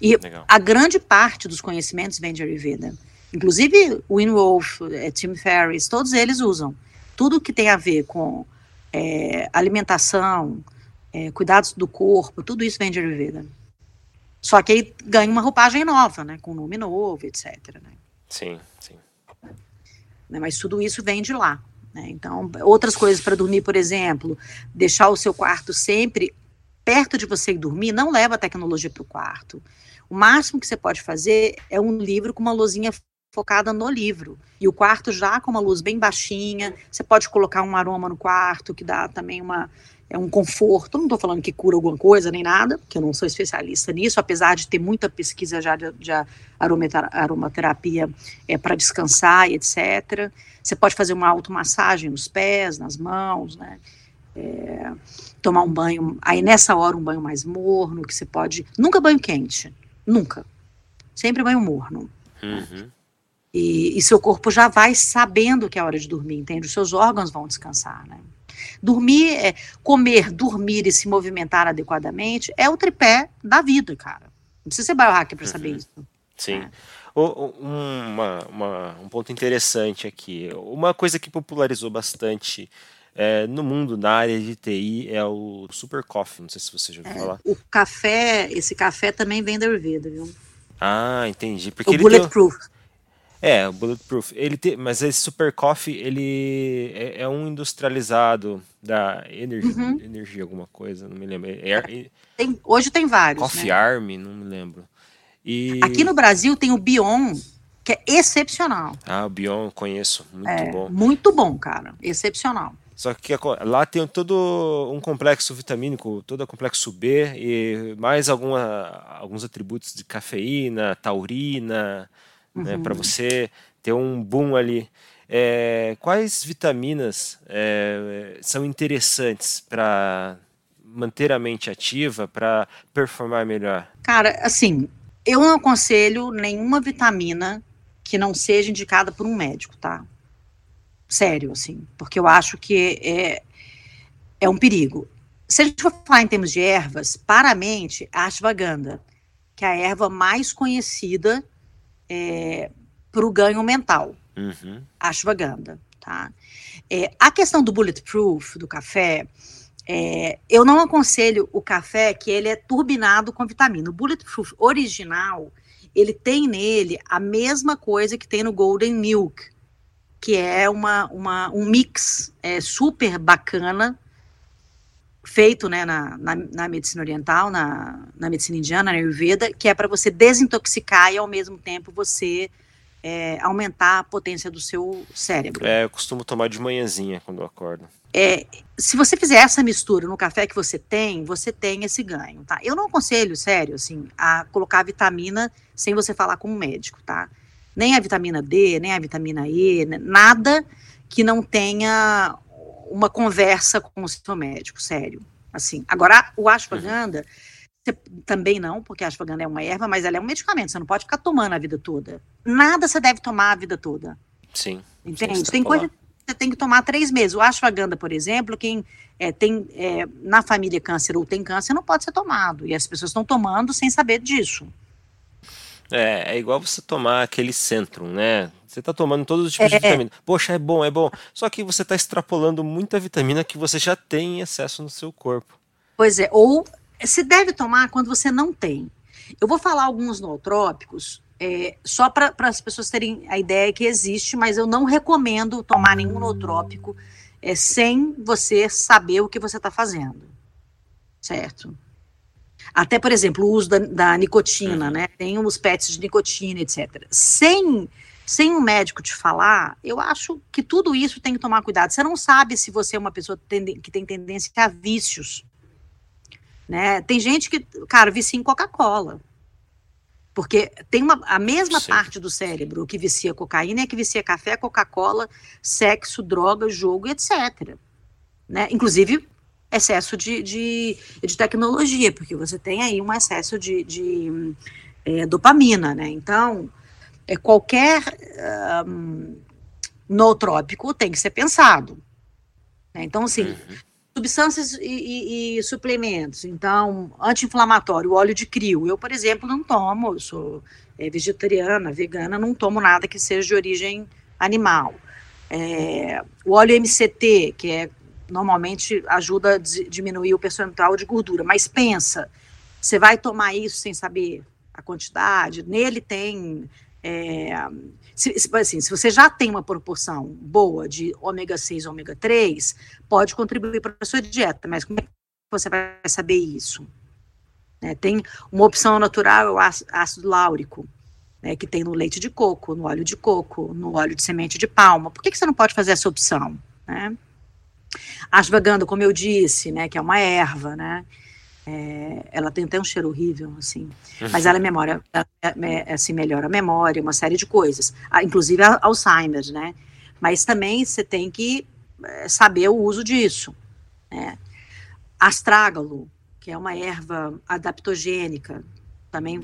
E Legal. a grande parte dos conhecimentos vem de Ayurveda. Inclusive, Win Wolf, é, Tim Ferriss, todos eles usam. Tudo que tem a ver com é, alimentação, é, cuidados do corpo, tudo isso vem de Ayurveda. Só que aí ganha uma roupagem nova, né? Com nome novo, etc. Né? Sim, sim. Né, mas tudo isso vem de lá. Né? Então, outras coisas para dormir, por exemplo, deixar o seu quarto sempre perto de você dormir, não leva a tecnologia para o quarto. O máximo que você pode fazer é um livro com uma luzinha focada no livro. E o quarto já com uma luz bem baixinha. Você pode colocar um aroma no quarto que dá também uma é um conforto. Não estou falando que cura alguma coisa nem nada, porque eu não sou especialista nisso, apesar de ter muita pesquisa já de, de aromaterapia é, para descansar e etc. Você pode fazer uma automassagem nos pés, nas mãos, né? É, tomar um banho, aí nessa hora um banho mais morno, que você pode. Nunca banho quente, nunca. Sempre banho morno. Uhum. E, e seu corpo já vai sabendo que é hora de dormir, entende? Os seus órgãos vão descansar, né? Dormir, é, comer, dormir e se movimentar adequadamente é o tripé da vida, cara. Não precisa ser biohacker para saber uhum. isso. Sim. É. uma, uma, um ponto interessante aqui. Uma coisa que popularizou bastante é, no mundo, na área de TI, é o Super Coffee. Não sei se você já ouviu é, falar. O café, esse café também vem da Ayurveda, viu? Ah, entendi. Porque o Bulletproof. Tem... É, o Bulletproof. Ele tem, mas esse Super Coffee, ele é, é um industrializado da Energy, uhum. Energy alguma coisa, não me lembro. É, é, tem, hoje tem vários. Coffee né? Arm, não me lembro. E... Aqui no Brasil tem o Bion, que é excepcional. Ah, o Bion conheço, muito é, bom. Muito bom, cara, excepcional. Só que lá tem todo um complexo vitamínico, todo complexo B e mais alguma, alguns atributos de cafeína, taurina, né, uhum. né, para você ter um boom ali. É, quais vitaminas é, são interessantes para manter a mente ativa, para performar melhor? Cara, assim, eu não aconselho nenhuma vitamina que não seja indicada por um médico, tá? sério, assim, porque eu acho que é, é um perigo. Se a gente for falar em termos de ervas, para a mente, a ashwagandha, que é a erva mais conhecida é, para o ganho mental, uhum. ashwagandha, tá? É, a questão do bulletproof, do café, é, eu não aconselho o café que ele é turbinado com vitamina. O Bulletproof original, ele tem nele a mesma coisa que tem no Golden Milk, que é uma, uma, um mix é, super bacana, feito né, na, na, na, medicina oriental, na, na medicina indiana, na Ayurveda, que é para você desintoxicar e ao mesmo tempo você é, aumentar a potência do seu cérebro. É, eu costumo tomar de manhãzinha quando eu acordo. É, se você fizer essa mistura no café que você tem, você tem esse ganho, tá? Eu não aconselho, sério, assim, a colocar vitamina sem você falar com um médico, tá? Nem a vitamina D, nem a vitamina E, nada que não tenha uma conversa com o seu médico, sério. Assim, agora o ashwagandha uhum. também não, porque a ashwagandha é uma erva, mas ela é um medicamento, você não pode ficar tomando a vida toda. Nada você deve tomar a vida toda. Sim. Entende? Tem coisa você tem que tomar três meses. O ashwagandha, por exemplo, quem é, tem é, na família câncer ou tem câncer não pode ser tomado. E as pessoas estão tomando sem saber disso. É, é igual você tomar aquele Centrum, né? Você está tomando todos os tipos é. de vitamina. Poxa, é bom, é bom. Só que você está extrapolando muita vitamina que você já tem em excesso no seu corpo. Pois é, ou se deve tomar quando você não tem. Eu vou falar alguns nootrópicos é, só para as pessoas terem a ideia que existe, mas eu não recomendo tomar nenhum nootrópico é, sem você saber o que você está fazendo. Certo? Até, por exemplo, o uso da, da nicotina, uhum. né? Tem os pets de nicotina, etc. Sem, sem um médico te falar, eu acho que tudo isso tem que tomar cuidado. Você não sabe se você é uma pessoa que tem tendência a vícios. Né? Tem gente que, cara, vicia em Coca-Cola. Porque tem uma, a mesma Sim. parte do cérebro que vicia cocaína é que vicia café, Coca-Cola, sexo, droga, jogo, etc. Né? Inclusive, excesso de, de, de, tecnologia, porque você tem aí um excesso de, de é, dopamina, né? Então, é, qualquer um, nootrópico tem que ser pensado. Né? Então, assim, uhum substâncias e, e, e, suplementos. Então, anti-inflamatório, óleo de crio. Eu, por exemplo, não tomo, eu sou é, vegetariana, vegana, não tomo nada que seja de origem animal. É, o óleo MCT, que é normalmente ajuda a diminuir o percentual de gordura, mas pensa, você vai tomar isso sem saber a quantidade? Nele tem é, se, se, assim, se você já tem uma proporção boa de ômega 6 ômega 3, pode contribuir para a sua dieta, mas como é que você vai saber isso? É, tem uma opção natural, é o ácido láurico, né, que tem no leite de coco, no óleo de coco, no óleo de semente de palma. Por que, que você não pode fazer essa opção? Né? Ashwagandha, como eu disse, né, que é uma erva, né, é, ela tem até um cheiro horrível, assim, mas ela é memória, ela, é, assim, melhora a memória, uma série de coisas, ah, inclusive a Alzheimer, né? Mas também você tem que é, saber o uso disso, né? Astrágalo, que é uma erva adaptogênica, também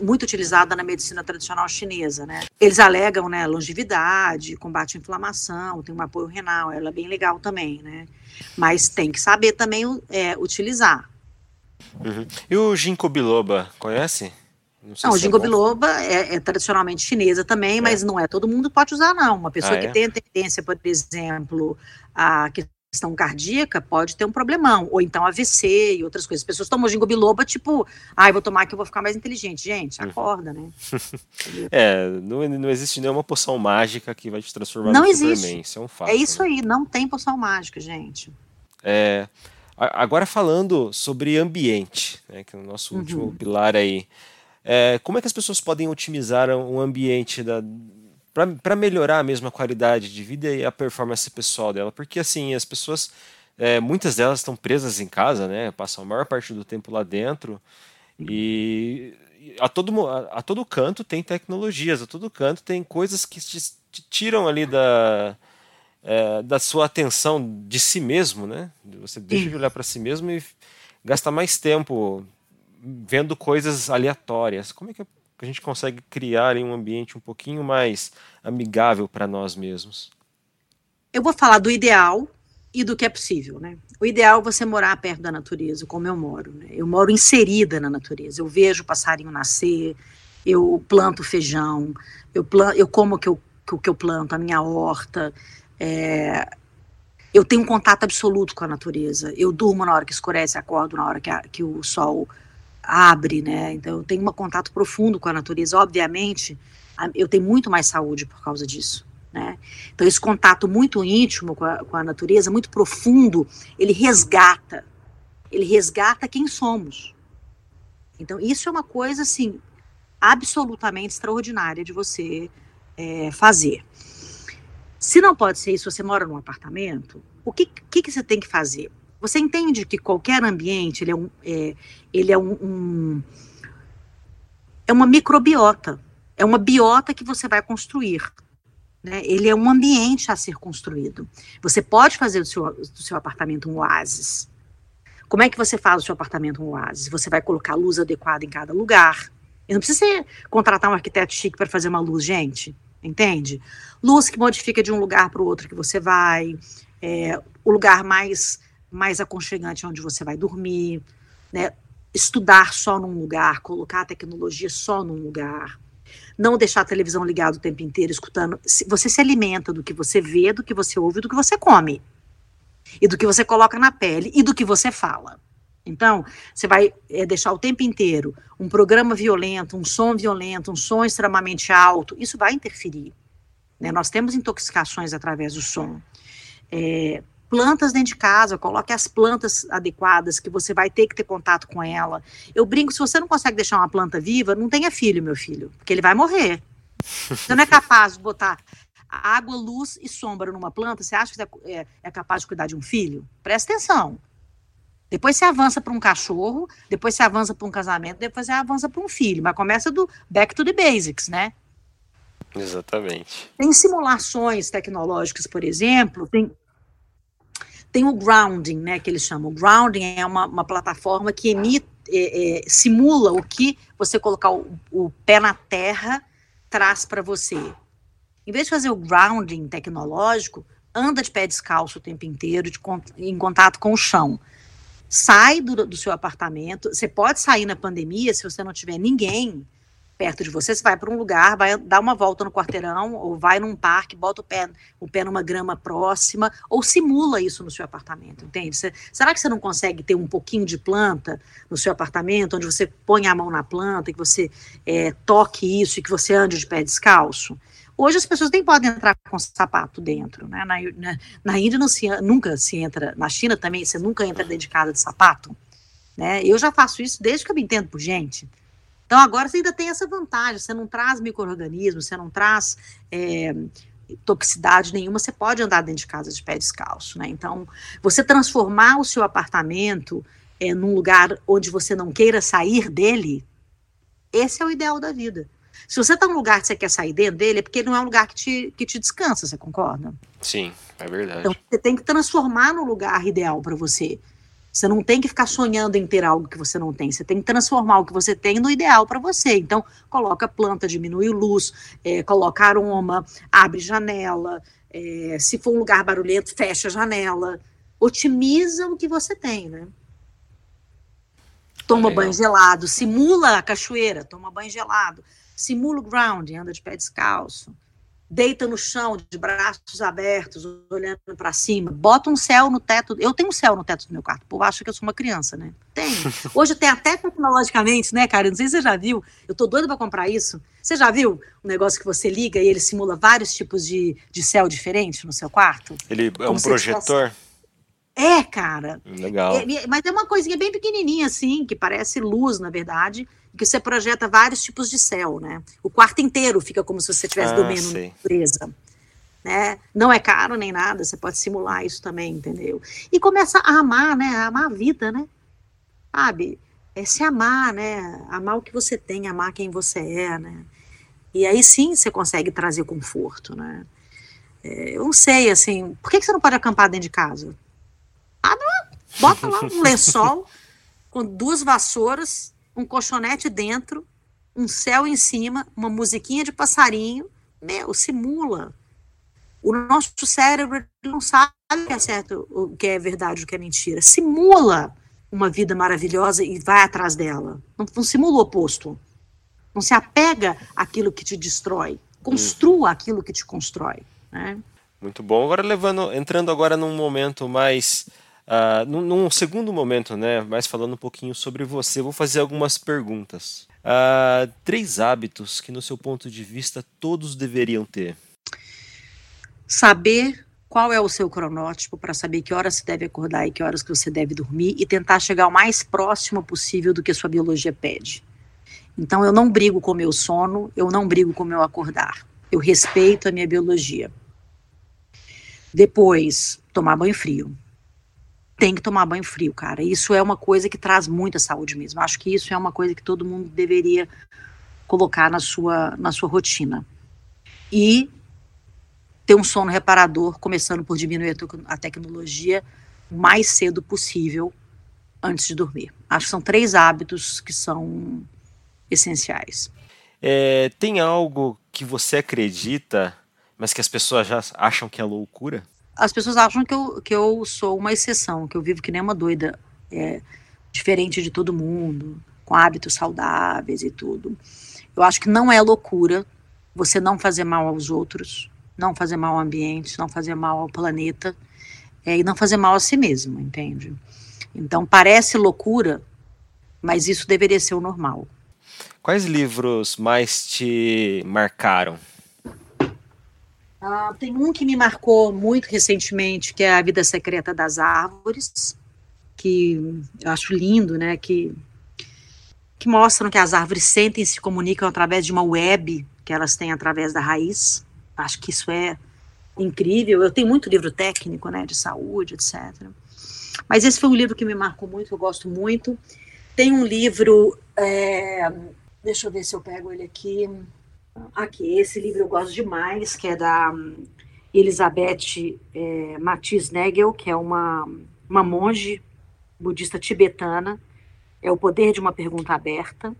muito utilizada na medicina tradicional chinesa, né? Eles alegam, né, longevidade, combate à inflamação, tem um apoio renal, ela é bem legal também, né? Mas tem que saber também é, utilizar. Uhum. E o ginkgo biloba, conhece? Não, não o é ginkgo é biloba é, é, tradicionalmente chinesa também, é. mas não é todo mundo pode usar não. Uma pessoa ah, que é? tem tendência, por exemplo, a questão cardíaca pode ter um problemão, ou então AVC e outras coisas. As pessoas tomam ginkgo biloba tipo, ah, vou tomar que eu vou ficar mais inteligente. Gente, uhum. acorda, né? é, não, não existe nenhuma poção mágica que vai te transformar não existe. Superman, isso é um fato. É isso né? aí, não tem poção mágica, gente. É, Agora falando sobre ambiente, né, que é o nosso uhum. último pilar aí. É, como é que as pessoas podem otimizar um ambiente para melhorar a mesma qualidade de vida e a performance pessoal dela? Porque assim, as pessoas, é, muitas delas estão presas em casa, né? Passam a maior parte do tempo lá dentro e a todo, a, a todo canto tem tecnologias, a todo canto tem coisas que te, te tiram ali da, é, da sua atenção de si mesmo, né? Você deixa de olhar para si mesmo e gasta mais tempo vendo coisas aleatórias. Como é que a gente consegue criar um ambiente um pouquinho mais amigável para nós mesmos? eu vou falar do ideal e do que é possível, né? O ideal é você morar perto da natureza, como eu moro. Né? Eu moro inserida na natureza. Eu vejo o passarinho nascer, eu planto feijão, eu, planto, eu como o que eu, que eu planto, a minha horta. É, eu tenho um contato absoluto com a natureza. Eu durmo na hora que escurece, acordo na hora que, a, que o sol abre, né? Então eu tenho um contato profundo com a natureza. Obviamente, eu tenho muito mais saúde por causa disso. Né? Então, esse contato muito íntimo com a, com a natureza, muito profundo, ele resgata, ele resgata quem somos. Então, isso é uma coisa, assim, absolutamente extraordinária de você é, fazer. Se não pode ser isso, você mora num apartamento, o que, que, que você tem que fazer? Você entende que qualquer ambiente, ele é, um, é, ele é um, um é uma microbiota, é uma biota que você vai construir. Né? Ele é um ambiente a ser construído. Você pode fazer do seu, do seu apartamento um oásis. Como é que você faz o seu apartamento um oásis? Você vai colocar luz adequada em cada lugar. E não precisa contratar um arquiteto chique para fazer uma luz, gente. Entende? Luz que modifica de um lugar para o outro que você vai. É, o lugar mais, mais aconchegante onde você vai dormir. Né? Estudar só num lugar, colocar a tecnologia só num lugar não deixar a televisão ligada o tempo inteiro, escutando. Você se alimenta do que você vê, do que você ouve, do que você come. E do que você coloca na pele e do que você fala. Então, você vai é, deixar o tempo inteiro um programa violento, um som violento, um som extremamente alto, isso vai interferir. Né? Nós temos intoxicações através do som. É, plantas dentro de casa, coloque as plantas adequadas, que você vai ter que ter contato com ela. Eu brinco, se você não consegue deixar uma planta viva, não tenha filho, meu filho, porque ele vai morrer. Você não é capaz de botar água, luz e sombra numa planta, você acha que é, é, é capaz de cuidar de um filho? Presta atenção. Depois você avança para um cachorro, depois você avança para um casamento, depois você avança para um filho. Mas começa do back to the basics, né? Exatamente. Tem simulações tecnológicas, por exemplo, tem, tem o grounding, né, que eles chamam. O grounding é uma, uma plataforma que emite, é, é, simula o que você colocar o, o pé na terra traz para você. Em vez de fazer o grounding tecnológico, anda de pé descalço o tempo inteiro, de, em contato com o chão. Sai do, do seu apartamento. Você pode sair na pandemia se você não tiver ninguém perto de você, você vai para um lugar, vai dar uma volta no quarteirão, ou vai num parque, bota o pé, o pé numa grama próxima, ou simula isso no seu apartamento, entende? Você, será que você não consegue ter um pouquinho de planta no seu apartamento, onde você põe a mão na planta, que você é, toque isso e que você ande de pé descalço? Hoje as pessoas nem podem entrar com sapato dentro, né? Na, na, na Índia não se, nunca se entra, na China também você nunca entra dentro de casa de sapato, né? Eu já faço isso desde que eu me entendo por gente. Então agora você ainda tem essa vantagem, você não traz micro-organismos, você não traz é, toxicidade nenhuma, você pode andar dentro de casa de pé descalço, né? Então, você transformar o seu apartamento é, num lugar onde você não queira sair dele, esse é o ideal da vida. Se você está num lugar que você quer sair dentro dele, é porque ele não é um lugar que te, que te descansa, você concorda? Sim, é verdade. Então, você tem que transformar no lugar ideal para você. Você não tem que ficar sonhando em ter algo que você não tem. Você tem que transformar o que você tem no ideal para você. Então, coloca planta, diminui luz, é, coloca aroma, abre janela. É, se for um lugar barulhento, fecha a janela. Otimiza o que você tem, né? Toma banho gelado, simula a cachoeira, toma banho gelado, simula o ground, anda de pé descalço deita no chão, de braços abertos, olhando para cima, bota um céu no teto. Eu tenho um céu no teto do meu quarto. O povo acha que eu sou uma criança, né? Tem. Hoje tem até tecnologicamente, né, cara? Não sei se você já viu. Eu tô doido para comprar isso. Você já viu um negócio que você liga e ele simula vários tipos de, de céu diferentes no seu quarto? Ele é um projetor? É, cara. Legal. É, mas é uma coisinha bem pequenininha, assim, que parece luz, na verdade, que você projeta vários tipos de céu, né? O quarto inteiro fica como se você estivesse ah, dormindo na natureza. Né? Não é caro nem nada, você pode simular isso também, entendeu? E começa a amar, né? A amar a vida, né? Sabe? É se amar, né? Amar o que você tem, amar quem você é, né? E aí sim você consegue trazer conforto, né? É, eu não sei, assim, por que, que você não pode acampar dentro de casa? bota lá um lençol com duas vassouras, um colchonete dentro, um céu em cima, uma musiquinha de passarinho. Meu, simula. O nosso cérebro não sabe o que é certo, o que é verdade, o que é mentira. Simula uma vida maravilhosa e vai atrás dela. Não, não simula o oposto. Não se apega àquilo que te destrói. Construa uhum. aquilo que te constrói. Né? Muito bom. Agora levando, entrando agora num momento mais, uh, num, num, segundo momento, né? Mais falando um pouquinho sobre você, vou fazer algumas perguntas. Uh, três hábitos que, no seu ponto de vista, todos deveriam ter. Saber qual é o seu cronótipo para saber que horas você deve acordar e que horas que você deve dormir e tentar chegar o mais próximo possível do que a sua biologia pede. Então eu não brigo com o meu sono, eu não brigo com o meu acordar. Eu respeito a minha biologia. Depois, tomar banho frio. Tem que tomar banho frio, cara. Isso é uma coisa que traz muita saúde mesmo. Acho que isso é uma coisa que todo mundo deveria colocar na sua, na sua rotina. E ter um sono reparador, começando por diminuir a tecnologia o mais cedo possível antes de dormir. Acho que são três hábitos que são essenciais. É, tem algo que você acredita mas que as pessoas já acham que é loucura? As pessoas acham que eu, que eu sou uma exceção, que eu vivo que nem uma doida, é, diferente de todo mundo, com hábitos saudáveis e tudo. Eu acho que não é loucura você não fazer mal aos outros, não fazer mal ao ambiente, não fazer mal ao planeta é, e não fazer mal a si mesmo, entende? Então parece loucura, mas isso deveria ser o normal. Quais livros mais te marcaram? Uh, tem um que me marcou muito recentemente, que é A Vida Secreta das Árvores, que eu acho lindo, né? Que, que mostram que as árvores sentem e se comunicam através de uma web que elas têm através da raiz. Acho que isso é incrível. Eu tenho muito livro técnico, né? De saúde, etc. Mas esse foi um livro que me marcou muito, eu gosto muito. Tem um livro, é, deixa eu ver se eu pego ele aqui. Aqui, esse livro eu gosto demais, que é da hum, Elizabeth é, Matiz Nagel, que é uma, uma monge budista tibetana. É O Poder de uma Pergunta Aberta.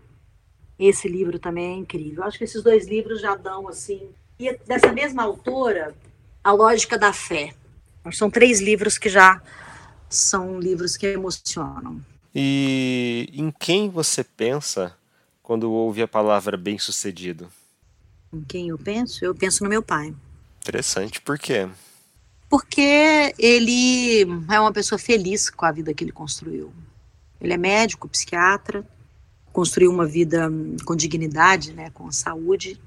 Esse livro também é incrível. Acho que esses dois livros já dão, assim... E dessa mesma autora, A Lógica da Fé. São três livros que já são livros que emocionam. E em quem você pensa quando ouve a palavra bem-sucedido? Em quem eu penso? Eu penso no meu pai. Interessante, por quê? Porque ele é uma pessoa feliz com a vida que ele construiu. Ele é médico, psiquiatra, construiu uma vida com dignidade, né, com saúde.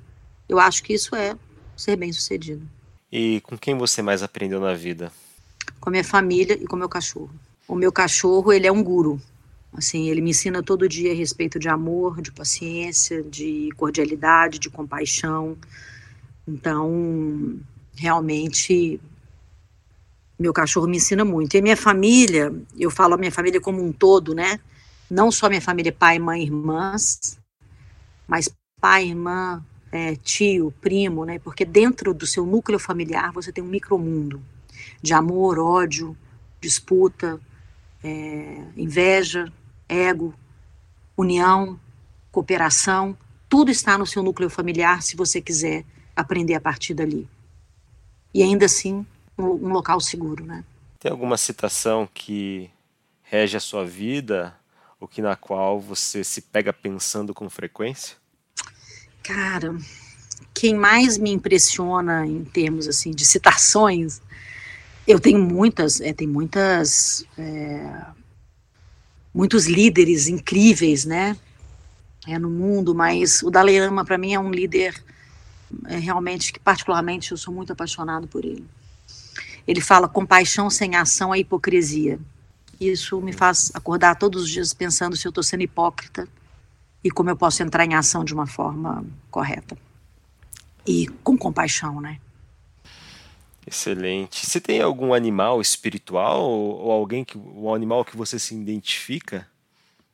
Eu acho que isso é ser bem-sucedido. E com quem você mais aprendeu na vida? Com a minha família e com o meu cachorro. O meu cachorro, ele é um guru. Assim, ele me ensina todo dia a respeito de amor, de paciência, de cordialidade, de compaixão. Então, realmente, meu cachorro me ensina muito. E minha família, eu falo a minha família como um todo, né? Não só minha família, pai, mãe, irmãs, mas pai, irmã, é, tio, primo, né? Porque dentro do seu núcleo familiar você tem um micromundo de amor, ódio, disputa, é, inveja, ego, união, cooperação, tudo está no seu núcleo familiar se você quiser aprender a partir dali. E ainda assim, um, um local seguro, né? Tem alguma citação que rege a sua vida ou que na qual você se pega pensando com frequência? Cara, quem mais me impressiona em termos assim de citações, eu tenho muitas, é, tem muitas é, muitos líderes incríveis, né? É, no mundo, mas o Dalai Lama para mim é um líder é, realmente que particularmente eu sou muito apaixonado por ele. Ele fala compaixão sem ação é hipocrisia. Isso me faz acordar todos os dias pensando se eu estou sendo hipócrita e como eu posso entrar em ação de uma forma correta e com compaixão, né? Excelente. Você tem algum animal espiritual ou alguém que um animal que você se identifica?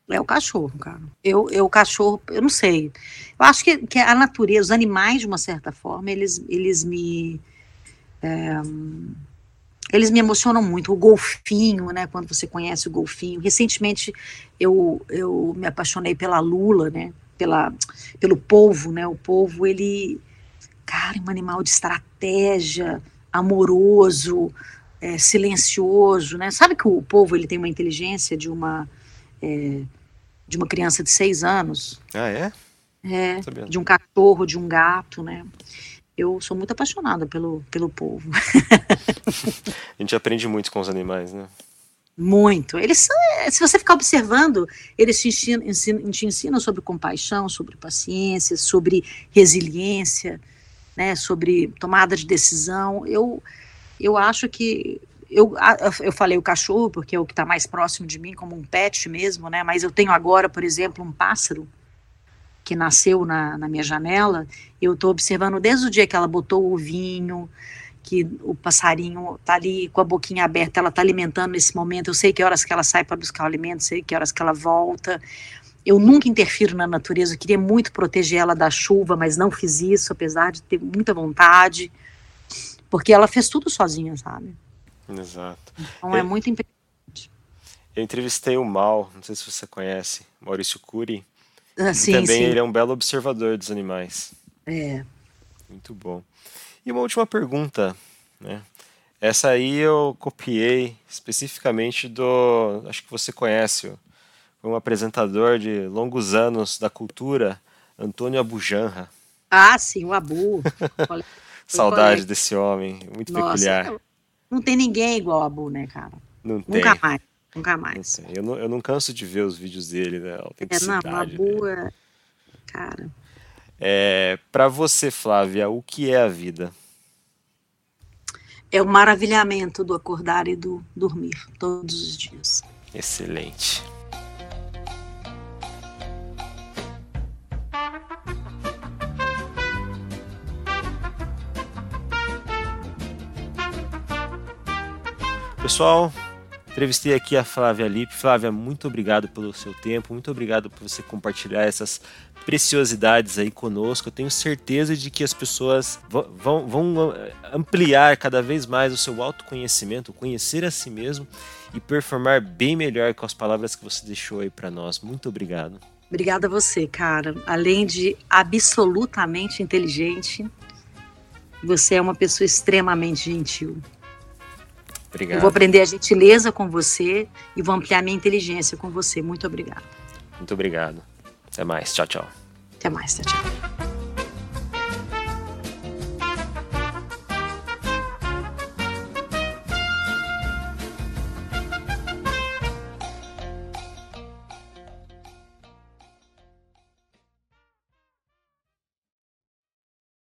É o cachorro, cara. Eu, eu cachorro, eu não sei. Eu acho que, que a natureza, os animais de uma certa forma, eles, eles me é, eles me emocionam muito. O golfinho, né? Quando você conhece o golfinho. Recentemente eu, eu me apaixonei pela lula, né? Pela, pelo polvo, né? O polvo, ele, cara, é um animal de estratégia amoroso, é, silencioso, né? Sabe que o povo ele tem uma inteligência de uma é, de uma criança de seis anos. Ah, é? É, de um cachorro, de um gato, né? Eu sou muito apaixonada pelo, pelo povo. A gente aprende muito com os animais, né? Muito. Eles são, é, se você ficar observando, eles te ensinam, ensinam, te ensinam sobre compaixão, sobre paciência, sobre resiliência, né, sobre tomada de decisão. Eu, eu acho que eu, eu falei o cachorro porque é o que está mais próximo de mim, como um pet mesmo, né? Mas eu tenho agora, por exemplo, um pássaro que nasceu na, na minha janela. Eu estou observando desde o dia que ela botou o ovinho, que o passarinho tá ali com a boquinha aberta, ela tá alimentando nesse momento. Eu sei que horas que ela sai para buscar o alimento, sei que horas que ela volta. Eu nunca interfiro na natureza, eu queria muito proteger ela da chuva, mas não fiz isso, apesar de ter muita vontade, porque ela fez tudo sozinha, sabe? Exato. Então é, é muito importante. Eu entrevistei o Mal, não sei se você conhece, Maurício Cury. Ah, sim, também sim. ele é um belo observador dos animais. É. Muito bom. E uma última pergunta, né? Essa aí eu copiei especificamente do, acho que você conhece, um apresentador de longos anos da cultura, Antônio Abujanra. Ah, sim, o Abu. Saudade desse homem, muito Nossa, peculiar. Não tem ninguém igual a Abu, né, cara? Não Nunca tem. mais, nunca mais. Não eu, não, eu não canso de ver os vídeos dele, né? É, não, o Abu é... Cara... É, para você, Flávia, o que é a vida? É o maravilhamento do acordar e do dormir todos os dias. Excelente. Pessoal, Entrevistei aqui a Flávia Lippe. Flávia, muito obrigado pelo seu tempo, muito obrigado por você compartilhar essas preciosidades aí conosco. Eu tenho certeza de que as pessoas vão, vão eh, ampliar cada vez mais o seu autoconhecimento, conhecer a si mesmo e performar bem melhor com as palavras que você deixou aí para nós. Muito obrigado. Obrigada a você, cara. Além de absolutamente inteligente, você é uma pessoa extremamente gentil. Obrigado. Eu vou aprender a gentileza com você e vou ampliar minha inteligência com você. Muito obrigada. Muito obrigado. Até mais. Tchau, tchau. Até mais. Tchau, tchau.